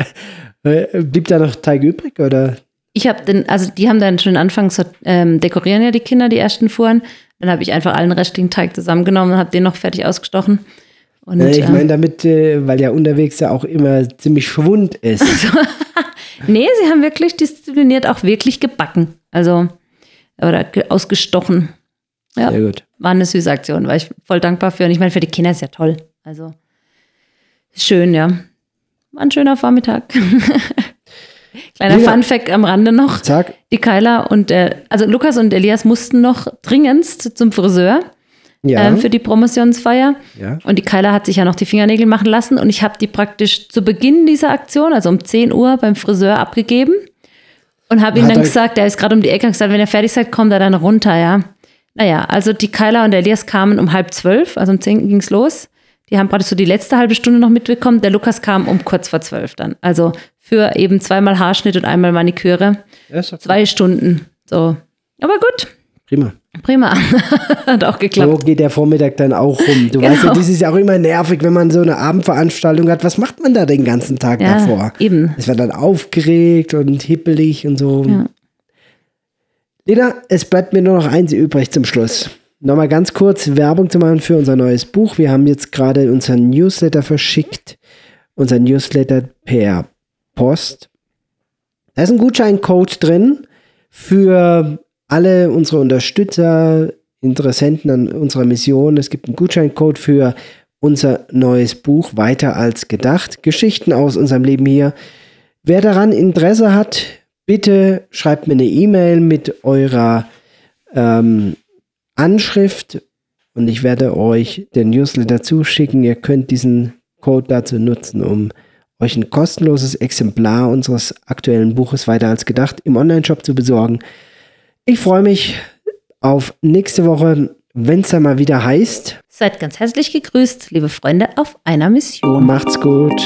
äh, blieb da noch Teig übrig, oder? Ich habe den, also die haben dann schon anfangs so, ähm, dekorieren ja die Kinder, die ersten Fuhren. Dann habe ich einfach allen restlichen Teig zusammengenommen und habe den noch fertig ausgestochen. Und, ich meine ähm, damit, äh, weil ja unterwegs ja auch immer ziemlich Schwund ist. nee, sie haben wirklich diszipliniert auch wirklich gebacken. Also, oder ausgestochen. Ja, Sehr gut. War eine süße Aktion, war ich voll dankbar für. Und ich meine, für die Kinder ist ja toll. Also, schön, ja. War ein schöner Vormittag. Kleiner ja. Funfact am Rande noch. Zack. Die Kyla und der, also Lukas und Elias mussten noch dringendst zum Friseur ja. ähm, für die Promotionsfeier. Ja. Und die Kyla hat sich ja noch die Fingernägel machen lassen und ich habe die praktisch zu Beginn dieser Aktion, also um 10 Uhr beim Friseur abgegeben und habe ihm dann gesagt, der ist gerade um die Ecke gesagt, wenn er fertig seid, kommt er dann runter, ja. Naja, also die Kyla und der Elias kamen um halb zwölf, also um 10 ging es los. Die haben gerade so die letzte halbe Stunde noch mitbekommen. Der Lukas kam um kurz vor zwölf dann. Also für eben zweimal Haarschnitt und einmal Maniküre. Ja, Zwei Stunden. So. Aber gut. Prima. Prima. Hat auch geklappt. So geht der Vormittag dann auch rum. Du genau. weißt ja, das ist ja auch immer nervig, wenn man so eine Abendveranstaltung hat. Was macht man da den ganzen Tag ja, davor? Eben. Es wird dann aufgeregt und hippelig und so. Ja. Lena, es bleibt mir nur noch eins übrig zum Schluss. Nochmal ganz kurz Werbung zu machen für unser neues Buch. Wir haben jetzt gerade unseren Newsletter verschickt. Unser Newsletter per Post. Da ist ein Gutscheincode drin für alle unsere Unterstützer, Interessenten an unserer Mission. Es gibt einen Gutscheincode für unser neues Buch Weiter als gedacht. Geschichten aus unserem Leben hier. Wer daran Interesse hat, bitte schreibt mir eine E-Mail mit eurer ähm, Anschrift und ich werde euch den Newsletter zuschicken. Ihr könnt diesen Code dazu nutzen, um euch ein kostenloses Exemplar unseres aktuellen Buches weiter als gedacht im Onlineshop zu besorgen. Ich freue mich auf nächste Woche, wenn es dann mal wieder heißt. Seid ganz herzlich gegrüßt, liebe Freunde, auf einer Mission. Macht's gut.